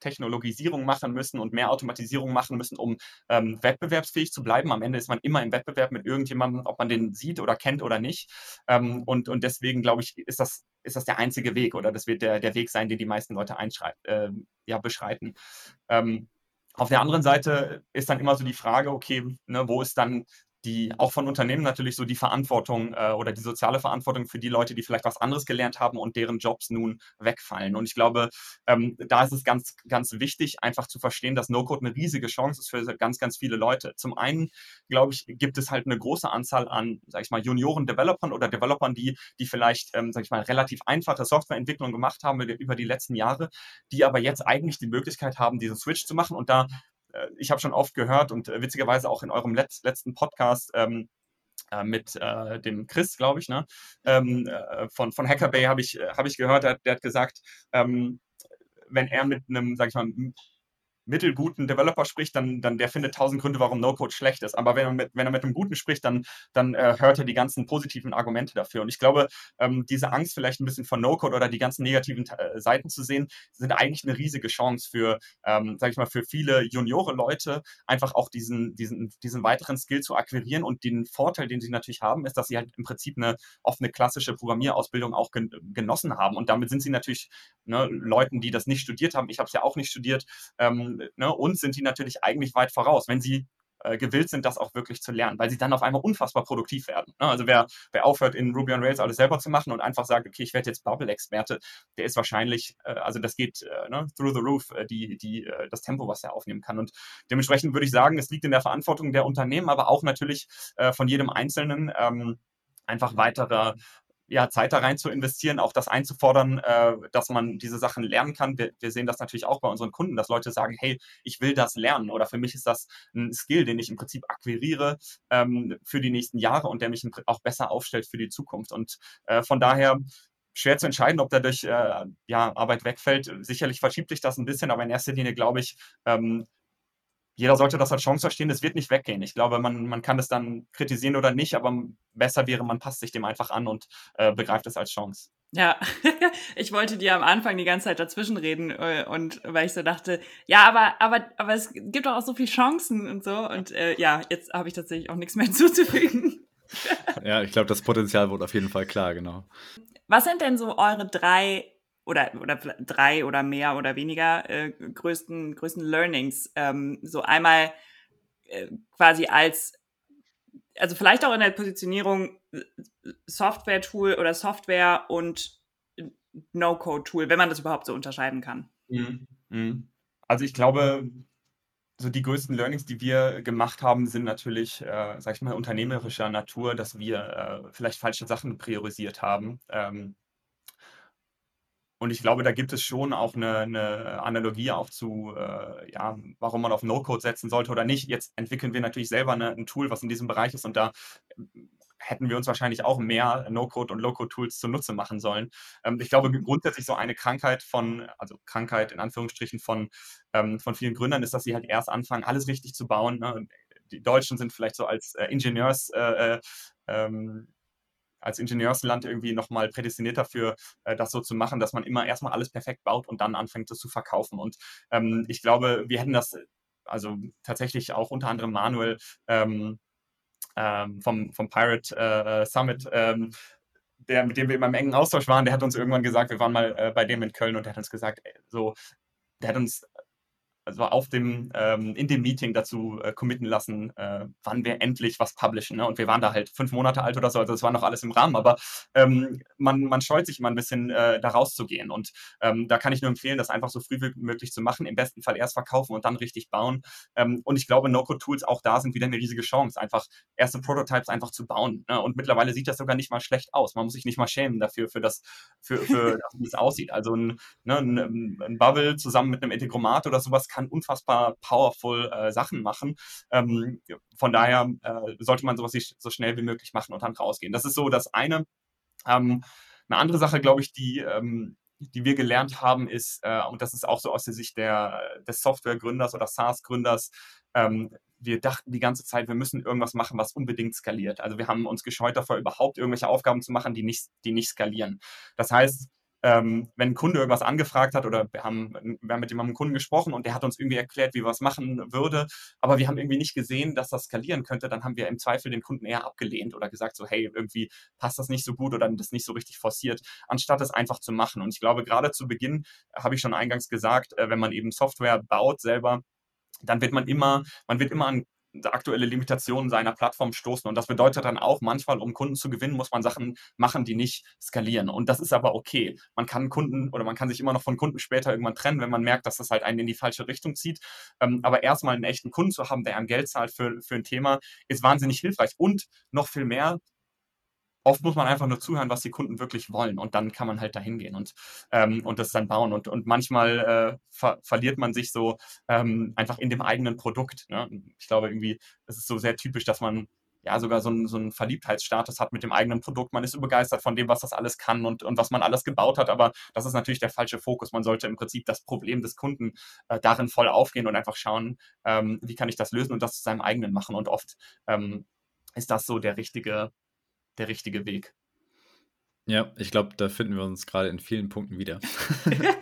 Technologisierung machen müssen und mehr Automatisierung machen müssen, um ähm, wettbewerbsfähig zu bleiben. Am Ende ist man immer im Wettbewerb mit irgendjemandem, ob man den sieht oder kennt oder nicht. Ähm, und, und deswegen, glaube ich, ist das, ist das der einzige Weg oder das wird der, der Weg sein, den die meisten Leute äh, ja, beschreiten. Ähm, auf der anderen Seite ist dann immer so die Frage, okay, ne, wo ist dann die auch von Unternehmen natürlich so die Verantwortung äh, oder die soziale Verantwortung für die Leute, die vielleicht was anderes gelernt haben und deren Jobs nun wegfallen. Und ich glaube, ähm, da ist es ganz, ganz wichtig, einfach zu verstehen, dass No-Code eine riesige Chance ist für ganz, ganz viele Leute. Zum einen, glaube ich, gibt es halt eine große Anzahl an, sag ich mal, Junioren-Developern oder Developern, die, die vielleicht, ähm, sag ich mal, relativ einfache Softwareentwicklung gemacht haben über die letzten Jahre, die aber jetzt eigentlich die Möglichkeit haben, diesen Switch zu machen und da ich habe schon oft gehört und äh, witzigerweise auch in eurem Letz-, letzten Podcast ähm, äh, mit äh, dem Chris, glaube ich, ne? Ähm, äh, von, von Hackerbay habe ich, hab ich gehört, der, der hat gesagt, ähm, wenn er mit einem, sag ich mal, mittelguten Developer spricht, dann, dann der findet tausend Gründe, warum No-Code schlecht ist. Aber wenn er mit, wenn er mit einem guten spricht, dann, dann äh, hört er die ganzen positiven Argumente dafür. Und ich glaube, ähm, diese Angst vielleicht ein bisschen von No-Code oder die ganzen negativen äh, Seiten zu sehen, sind eigentlich eine riesige Chance für, ähm, sag ich mal, für viele Juniore Leute, einfach auch diesen, diesen, diesen weiteren Skill zu akquirieren. Und den Vorteil, den sie natürlich haben, ist, dass sie halt im Prinzip eine offene klassische Programmierausbildung auch gen genossen haben. Und damit sind sie natürlich ne, Leuten, die das nicht studiert haben. Ich habe es ja auch nicht studiert. Ähm, ne, uns sind die natürlich eigentlich weit voraus, wenn sie äh, gewillt sind, das auch wirklich zu lernen, weil sie dann auf einmal unfassbar produktiv werden. Ne? Also wer, wer aufhört, in Ruby on Rails alles selber zu machen und einfach sagt, okay, ich werde jetzt Bubble-Experte, der ist wahrscheinlich, äh, also das geht äh, ne, through the roof, äh, die, die, äh, das Tempo, was er aufnehmen kann. Und dementsprechend würde ich sagen, es liegt in der Verantwortung der Unternehmen, aber auch natürlich äh, von jedem Einzelnen. Ähm, einfach weiterer ja, Zeit da rein zu investieren, auch das einzufordern, äh, dass man diese Sachen lernen kann. Wir, wir, sehen das natürlich auch bei unseren Kunden, dass Leute sagen, hey, ich will das lernen oder für mich ist das ein Skill, den ich im Prinzip akquiriere ähm, für die nächsten Jahre und der mich auch besser aufstellt für die Zukunft. Und äh, von daher schwer zu entscheiden, ob dadurch äh, ja, Arbeit wegfällt. Sicherlich verschiebt sich das ein bisschen, aber in erster Linie glaube ich, ähm, jeder sollte das als Chance verstehen, das wird nicht weggehen. Ich glaube, man, man kann das dann kritisieren oder nicht, aber besser wäre, man passt sich dem einfach an und äh, begreift es als Chance. Ja, ich wollte dir am Anfang die ganze Zeit dazwischenreden äh, und weil ich so dachte, ja, aber, aber, aber es gibt doch auch so viele Chancen und so. Und äh, ja, jetzt habe ich tatsächlich auch nichts mehr hinzuzufügen. ja, ich glaube, das Potenzial wurde auf jeden Fall klar, genau. Was sind denn so eure drei oder, oder drei oder mehr oder weniger äh, größten, größten Learnings. Ähm, so einmal äh, quasi als, also vielleicht auch in der Positionierung äh, Software-Tool oder Software und No-Code-Tool, wenn man das überhaupt so unterscheiden kann. Mhm. Mhm. Also ich glaube, so die größten Learnings, die wir gemacht haben, sind natürlich, äh, sag ich mal, unternehmerischer Natur, dass wir äh, vielleicht falsche Sachen priorisiert haben. Ähm, und ich glaube, da gibt es schon auch eine, eine Analogie auch zu, äh, ja, warum man auf No-Code setzen sollte oder nicht. Jetzt entwickeln wir natürlich selber eine, ein Tool, was in diesem Bereich ist und da hätten wir uns wahrscheinlich auch mehr No-Code und Low-Code-Tools zunutze machen sollen. Ähm, ich glaube, grundsätzlich so eine Krankheit von, also Krankheit in Anführungsstrichen von, ähm, von vielen Gründern ist, dass sie halt erst anfangen, alles richtig zu bauen. Ne? Die Deutschen sind vielleicht so als äh, Ingenieurs äh, äh ähm, als Ingenieursland irgendwie nochmal prädestiniert dafür, äh, das so zu machen, dass man immer erstmal alles perfekt baut und dann anfängt, das zu verkaufen. Und ähm, ich glaube, wir hätten das, also tatsächlich auch unter anderem Manuel ähm, ähm, vom, vom Pirate äh, Summit, ähm, der, mit dem wir immer im engen Austausch waren, der hat uns irgendwann gesagt, wir waren mal äh, bei dem in Köln und der hat uns gesagt, ey, so, der hat uns also auf dem, ähm, in dem Meeting dazu äh, committen lassen, äh, wann wir endlich was publishen. Ne? Und wir waren da halt fünf Monate alt oder so, also das war noch alles im Rahmen, aber ähm, man, man scheut sich immer ein bisschen, äh, da rauszugehen. Und ähm, da kann ich nur empfehlen, das einfach so früh wie möglich zu machen, im besten Fall erst verkaufen und dann richtig bauen. Ähm, und ich glaube, No-Code-Tools auch da sind wieder eine riesige Chance, einfach erste Prototypes einfach zu bauen. Ne? Und mittlerweile sieht das sogar nicht mal schlecht aus. Man muss sich nicht mal schämen dafür, für das, für, für wie es aussieht. Also ein, ne, ein, ein Bubble zusammen mit einem Integromat oder sowas kann kann unfassbar powerful äh, Sachen machen. Ähm, von daher äh, sollte man sowas so schnell wie möglich machen und dann rausgehen. Das ist so das eine. Ähm, eine andere Sache, glaube ich, die, ähm, die wir gelernt haben, ist, äh, und das ist auch so aus der Sicht der, des Softwaregründers oder SaaS-Gründers, ähm, wir dachten die ganze Zeit, wir müssen irgendwas machen, was unbedingt skaliert. Also wir haben uns gescheut davor, überhaupt irgendwelche Aufgaben zu machen, die nicht, die nicht skalieren. Das heißt, ähm, wenn ein Kunde irgendwas angefragt hat oder wir haben, wir haben mit jemandem Kunden gesprochen und der hat uns irgendwie erklärt, wie was machen würde, aber wir haben irgendwie nicht gesehen, dass das skalieren könnte, dann haben wir im Zweifel den Kunden eher abgelehnt oder gesagt so, hey, irgendwie passt das nicht so gut oder das nicht so richtig forciert, anstatt es einfach zu machen. Und ich glaube, gerade zu Beginn habe ich schon eingangs gesagt, äh, wenn man eben Software baut selber, dann wird man immer, man wird immer an aktuelle Limitationen seiner Plattform stoßen. Und das bedeutet dann auch, manchmal, um Kunden zu gewinnen, muss man Sachen machen, die nicht skalieren. Und das ist aber okay. Man kann Kunden oder man kann sich immer noch von Kunden später irgendwann trennen, wenn man merkt, dass das halt einen in die falsche Richtung zieht. Ähm, aber erstmal einen echten Kunden zu haben, der einem Geld zahlt für, für ein Thema, ist wahnsinnig hilfreich. Und noch viel mehr, oft muss man einfach nur zuhören, was die Kunden wirklich wollen und dann kann man halt dahin gehen und, ähm, und das dann bauen. Und, und manchmal äh, ver verliert man sich so ähm, einfach in dem eigenen Produkt. Ne? Ich glaube irgendwie, es ist so sehr typisch, dass man ja sogar so einen, so einen Verliebtheitsstatus hat mit dem eigenen Produkt. Man ist so begeistert von dem, was das alles kann und, und was man alles gebaut hat, aber das ist natürlich der falsche Fokus. Man sollte im Prinzip das Problem des Kunden äh, darin voll aufgehen und einfach schauen, ähm, wie kann ich das lösen und das zu seinem eigenen machen. Und oft ähm, ist das so der richtige, der richtige Weg. Ja, ich glaube, da finden wir uns gerade in vielen Punkten wieder.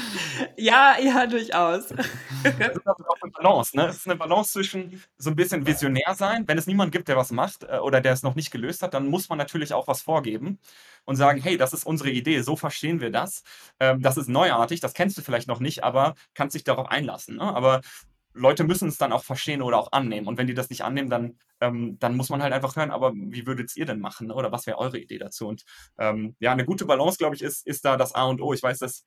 ja, ja, durchaus. Das ist auch eine Balance. Ne? Es ist eine Balance zwischen so ein bisschen visionär sein. Wenn es niemanden gibt, der was macht äh, oder der es noch nicht gelöst hat, dann muss man natürlich auch was vorgeben und sagen, hey, das ist unsere Idee, so verstehen wir das. Ähm, das ist neuartig, das kennst du vielleicht noch nicht, aber kannst dich darauf einlassen. Ne? Aber Leute müssen es dann auch verstehen oder auch annehmen. Und wenn die das nicht annehmen, dann, ähm, dann muss man halt einfach hören, aber wie würdet ihr denn machen? Oder was wäre eure Idee dazu? Und ähm, ja, eine gute Balance, glaube ich, ist, ist da das A und O. Ich weiß, dass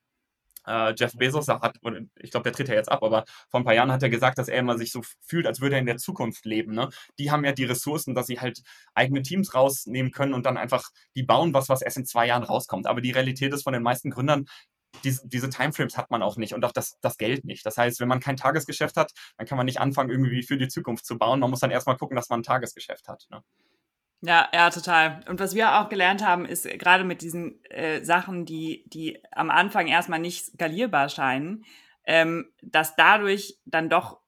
äh, Jeff Bezos hat, ich glaube, der tritt ja jetzt ab, aber vor ein paar Jahren hat er gesagt, dass er immer sich so fühlt, als würde er in der Zukunft leben. Ne? Die haben ja die Ressourcen, dass sie halt eigene Teams rausnehmen können und dann einfach die bauen, was, was erst in zwei Jahren rauskommt. Aber die Realität ist von den meisten Gründern, diese, diese Timeframes hat man auch nicht und auch das, das Geld nicht. Das heißt, wenn man kein Tagesgeschäft hat, dann kann man nicht anfangen, irgendwie für die Zukunft zu bauen. Man muss dann erstmal gucken, dass man ein Tagesgeschäft hat. Ne? Ja, ja, total. Und was wir auch gelernt haben, ist gerade mit diesen äh, Sachen, die, die am Anfang erstmal nicht skalierbar scheinen, ähm, dass dadurch dann doch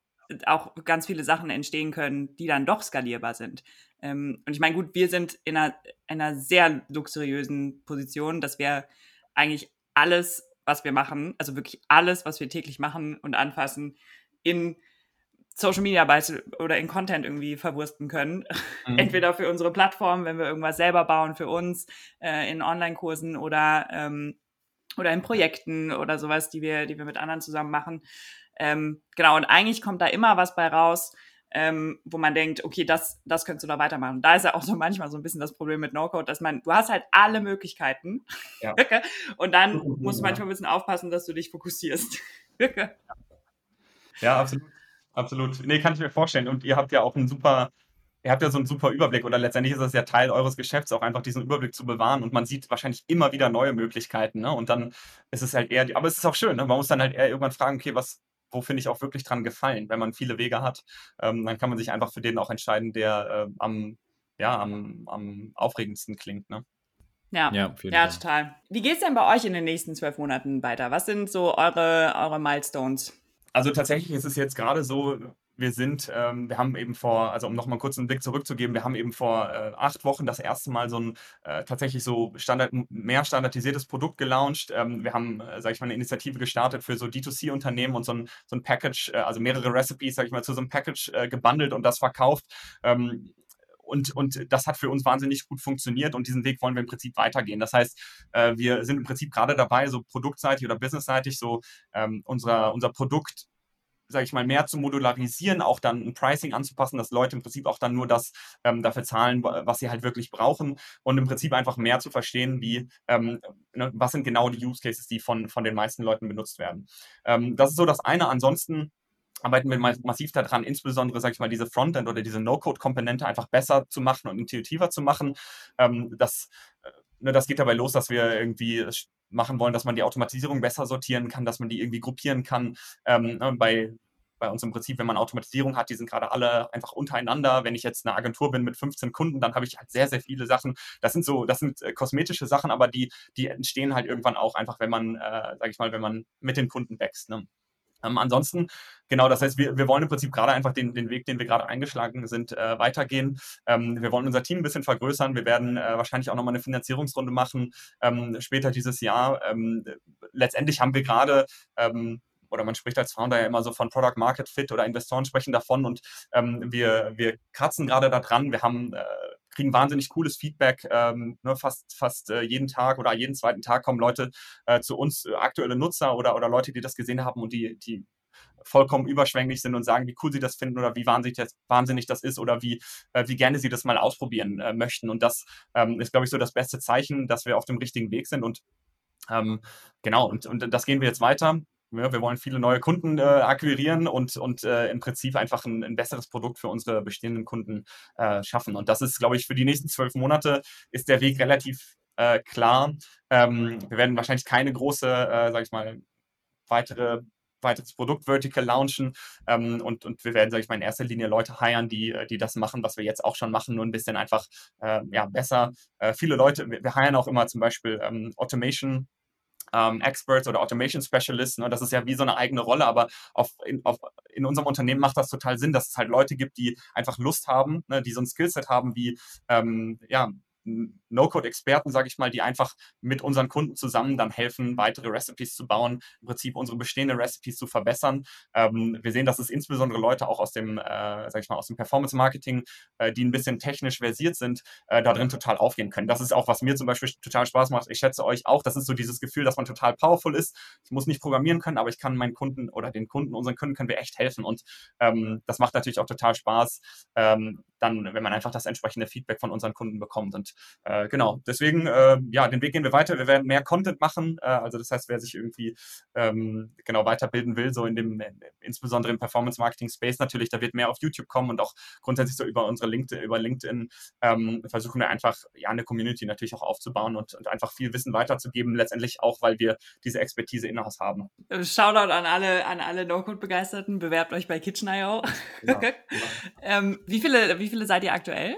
auch ganz viele Sachen entstehen können, die dann doch skalierbar sind. Ähm, und ich meine, gut, wir sind in einer, in einer sehr luxuriösen Position, dass wir eigentlich alles was wir machen, also wirklich alles, was wir täglich machen und anfassen, in Social Media oder in Content irgendwie verwursten können. Mhm. Entweder für unsere Plattform, wenn wir irgendwas selber bauen für uns, äh, in Online-Kursen oder, ähm, oder in Projekten oder sowas, die wir, die wir mit anderen zusammen machen. Ähm, genau, und eigentlich kommt da immer was bei raus, ähm, wo man denkt, okay, das, das könntest du da weitermachen. Da ist ja auch so manchmal so ein bisschen das Problem mit No-Code, dass man, du hast halt alle Möglichkeiten. Ja. und dann musst du manchmal ein bisschen aufpassen, dass du dich fokussierst. ja, absolut. Absolut. Nee, kann ich mir vorstellen. Und ihr habt ja auch einen super, ihr habt ja so einen super Überblick oder letztendlich ist das ja Teil eures Geschäfts, auch einfach diesen Überblick zu bewahren und man sieht wahrscheinlich immer wieder neue Möglichkeiten. Ne? Und dann ist es halt eher, aber es ist auch schön, ne? man muss dann halt eher irgendwann fragen, okay, was, wo finde ich auch wirklich dran gefallen. Wenn man viele Wege hat, ähm, dann kann man sich einfach für den auch entscheiden, der äh, am, ja, am, am aufregendsten klingt. Ne? Ja, ja, ja total. Wie geht es denn bei euch in den nächsten zwölf Monaten weiter? Was sind so eure, eure Milestones? Also tatsächlich ist es jetzt gerade so, wir sind, ähm, wir haben eben vor, also um nochmal kurz einen Blick zurückzugeben, wir haben eben vor äh, acht Wochen das erste Mal so ein äh, tatsächlich so Standard, mehr standardisiertes Produkt gelauncht. Ähm, wir haben, äh, sage ich mal, eine Initiative gestartet für so D2C-Unternehmen und so ein, so ein Package, äh, also mehrere Recipes, sage ich mal, zu so einem Package äh, gebundelt und das verkauft. Ähm, und, und das hat für uns wahnsinnig gut funktioniert und diesen Weg wollen wir im Prinzip weitergehen. Das heißt, äh, wir sind im Prinzip gerade dabei, so produktseitig oder businessseitig so ähm, unser, unser Produkt sage ich mal, mehr zu modularisieren, auch dann ein Pricing anzupassen, dass Leute im Prinzip auch dann nur das ähm, dafür zahlen, was sie halt wirklich brauchen und im Prinzip einfach mehr zu verstehen, wie, ähm, ne, was sind genau die Use Cases, die von, von den meisten Leuten benutzt werden. Ähm, das ist so das eine. Ansonsten arbeiten wir massiv daran, insbesondere, sage ich mal, diese Frontend oder diese No-Code-Komponente einfach besser zu machen und intuitiver zu machen. Ähm, das, äh, ne, das geht dabei los, dass wir irgendwie machen wollen, dass man die Automatisierung besser sortieren kann, dass man die irgendwie gruppieren kann. Ähm, ne, bei, bei uns im Prinzip, wenn man Automatisierung hat, die sind gerade alle einfach untereinander. Wenn ich jetzt eine Agentur bin mit 15 Kunden, dann habe ich halt sehr, sehr viele Sachen. Das sind so, das sind äh, kosmetische Sachen, aber die, die entstehen halt irgendwann auch einfach, wenn man, äh, sage ich mal, wenn man mit den Kunden wächst. Ne? Ähm, ansonsten, genau, das heißt, wir, wir wollen im Prinzip gerade einfach den, den Weg, den wir gerade eingeschlagen sind, äh, weitergehen. Ähm, wir wollen unser Team ein bisschen vergrößern. Wir werden äh, wahrscheinlich auch nochmal eine Finanzierungsrunde machen ähm, später dieses Jahr. Ähm, letztendlich haben wir gerade ähm, oder man spricht als Founder ja immer so von Product Market Fit oder Investoren sprechen davon und ähm, wir, wir kratzen gerade da dran. Wir haben äh, kriegen wahnsinnig cooles Feedback. Ähm, ne, fast fast äh, jeden Tag oder jeden zweiten Tag kommen Leute äh, zu uns, äh, aktuelle Nutzer oder, oder Leute, die das gesehen haben und die, die vollkommen überschwänglich sind und sagen, wie cool sie das finden oder wie wahnsinnig das, wahnsinnig das ist oder wie, äh, wie gerne sie das mal ausprobieren äh, möchten. Und das ähm, ist, glaube ich, so das beste Zeichen, dass wir auf dem richtigen Weg sind. Und ähm, genau, und, und das gehen wir jetzt weiter. Ja, wir wollen viele neue Kunden äh, akquirieren und, und äh, im Prinzip einfach ein, ein, besseres Produkt für unsere bestehenden Kunden äh, schaffen. Und das ist, glaube ich, für die nächsten zwölf Monate ist der Weg relativ äh, klar. Ähm, wir werden wahrscheinlich keine große, äh, sage ich mal, weitere weiteres Produkt-Vertical launchen ähm, und, und wir werden, sage ich mal, in erster Linie Leute heiren, die, die das machen, was wir jetzt auch schon machen, nur ein bisschen einfach äh, ja, besser. Äh, viele Leute, wir, wir heiren auch immer zum Beispiel ähm, Automation ähm, Experts oder Automation Specialists. Ne? Das ist ja wie so eine eigene Rolle, aber auf, in, auf, in unserem Unternehmen macht das total Sinn, dass es halt Leute gibt, die einfach Lust haben, ne? die so ein Skillset haben wie ähm, ja, No-Code-Experten, sage ich mal, die einfach mit unseren Kunden zusammen dann helfen, weitere Recipes zu bauen, im Prinzip unsere bestehenden Recipes zu verbessern. Ähm, wir sehen, dass es insbesondere Leute auch aus dem, äh, sag ich mal, aus dem Performance-Marketing, äh, die ein bisschen technisch versiert sind, äh, da drin total aufgehen können. Das ist auch, was mir zum Beispiel total Spaß macht. Ich schätze euch auch. Das ist so dieses Gefühl, dass man total powerful ist. Ich muss nicht programmieren können, aber ich kann meinen Kunden oder den Kunden, unseren Kunden, können wir echt helfen. Und ähm, das macht natürlich auch total Spaß, ähm, dann, wenn man einfach das entsprechende Feedback von unseren Kunden bekommt. Und äh, genau, deswegen, äh, ja, den Weg gehen wir weiter. Wir werden mehr Content machen. Äh, also das heißt, wer sich irgendwie ähm, genau weiterbilden will, so in dem, insbesondere im Performance-Marketing-Space natürlich, da wird mehr auf YouTube kommen und auch grundsätzlich so über unsere LinkedIn, über LinkedIn ähm, versuchen wir einfach ja eine Community natürlich auch aufzubauen und, und einfach viel Wissen weiterzugeben, letztendlich auch, weil wir diese Expertise in-house haben. Shoutout an alle, an alle No-Code-Begeisterten, bewerbt euch bei Kitchen.io. Ja, ja. ähm, wie, viele, wie viele seid ihr aktuell?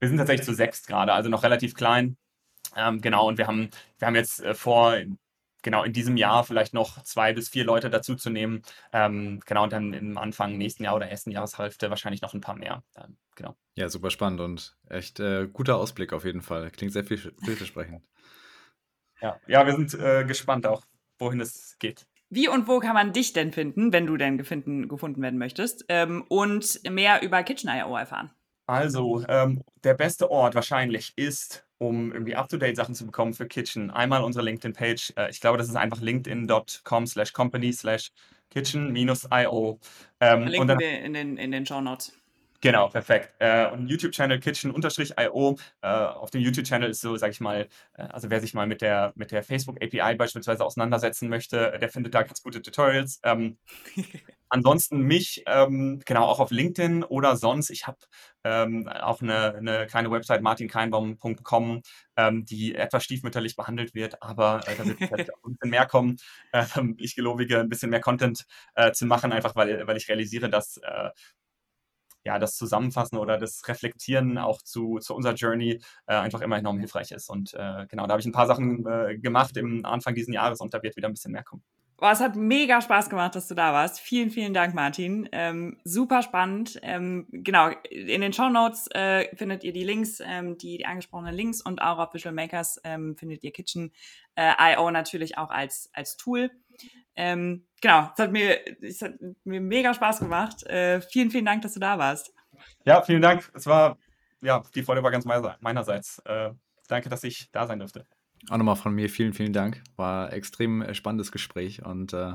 Wir sind tatsächlich zu sechs gerade, also noch relativ klein. Ähm, genau, und wir haben, wir haben jetzt äh, vor, genau in diesem Jahr vielleicht noch zwei bis vier Leute dazu zu nehmen. Ähm, genau, und dann im Anfang nächsten Jahr oder ersten Jahreshälfte wahrscheinlich noch ein paar mehr. Ähm, genau. Ja, super spannend und echt äh, guter Ausblick auf jeden Fall. Klingt sehr viel, vielversprechend. ja, ja, wir sind äh, gespannt auch, wohin es geht. Wie und wo kann man dich denn finden, wenn du denn gefunden, gefunden werden möchtest? Ähm, und mehr über KitchenIO erfahren? Also, ähm, der beste Ort wahrscheinlich ist, um irgendwie up-to-date Sachen zu bekommen für Kitchen, einmal unsere LinkedIn-Page. Äh, ich glaube, das ist einfach linkedin.com slash company slash kitchen-io. Ähm, Verlinken wir in den, in den Show Notes. Genau, perfekt. Äh, und YouTube-Channel kitchen-io. Äh, auf dem YouTube-Channel ist so, sag ich mal, äh, also wer sich mal mit der, mit der Facebook-API beispielsweise auseinandersetzen möchte, der findet da ganz gute Tutorials. Ähm, Ansonsten mich, ähm, genau, auch auf LinkedIn oder sonst. Ich habe ähm, auch eine, eine kleine Website, martinkeinbaum.com, ähm, die etwas stiefmütterlich behandelt wird, aber äh, da wird vielleicht auch ein bisschen mehr kommen. Ähm, ich gelobige, ein bisschen mehr Content äh, zu machen, einfach weil, weil ich realisiere, dass äh, ja, das Zusammenfassen oder das Reflektieren auch zu, zu unserer Journey äh, einfach immer enorm hilfreich ist. Und äh, genau, da habe ich ein paar Sachen äh, gemacht im Anfang dieses Jahres und da wird wieder ein bisschen mehr kommen. Boah, es hat mega Spaß gemacht, dass du da warst. Vielen, vielen Dank, Martin. Ähm, super spannend. Ähm, genau, in den Show Notes äh, findet ihr die Links, ähm, die, die angesprochenen Links und auch auf Visual Makers ähm, findet ihr Kitchen äh, natürlich auch als, als Tool. Ähm, genau, es hat, mir, es hat mir mega Spaß gemacht. Äh, vielen, vielen Dank, dass du da warst. Ja, vielen Dank. Es war, ja, die Freude war ganz meinerseits. Äh, danke, dass ich da sein durfte. Auch nochmal von mir vielen, vielen Dank. War extrem äh, spannendes Gespräch und äh,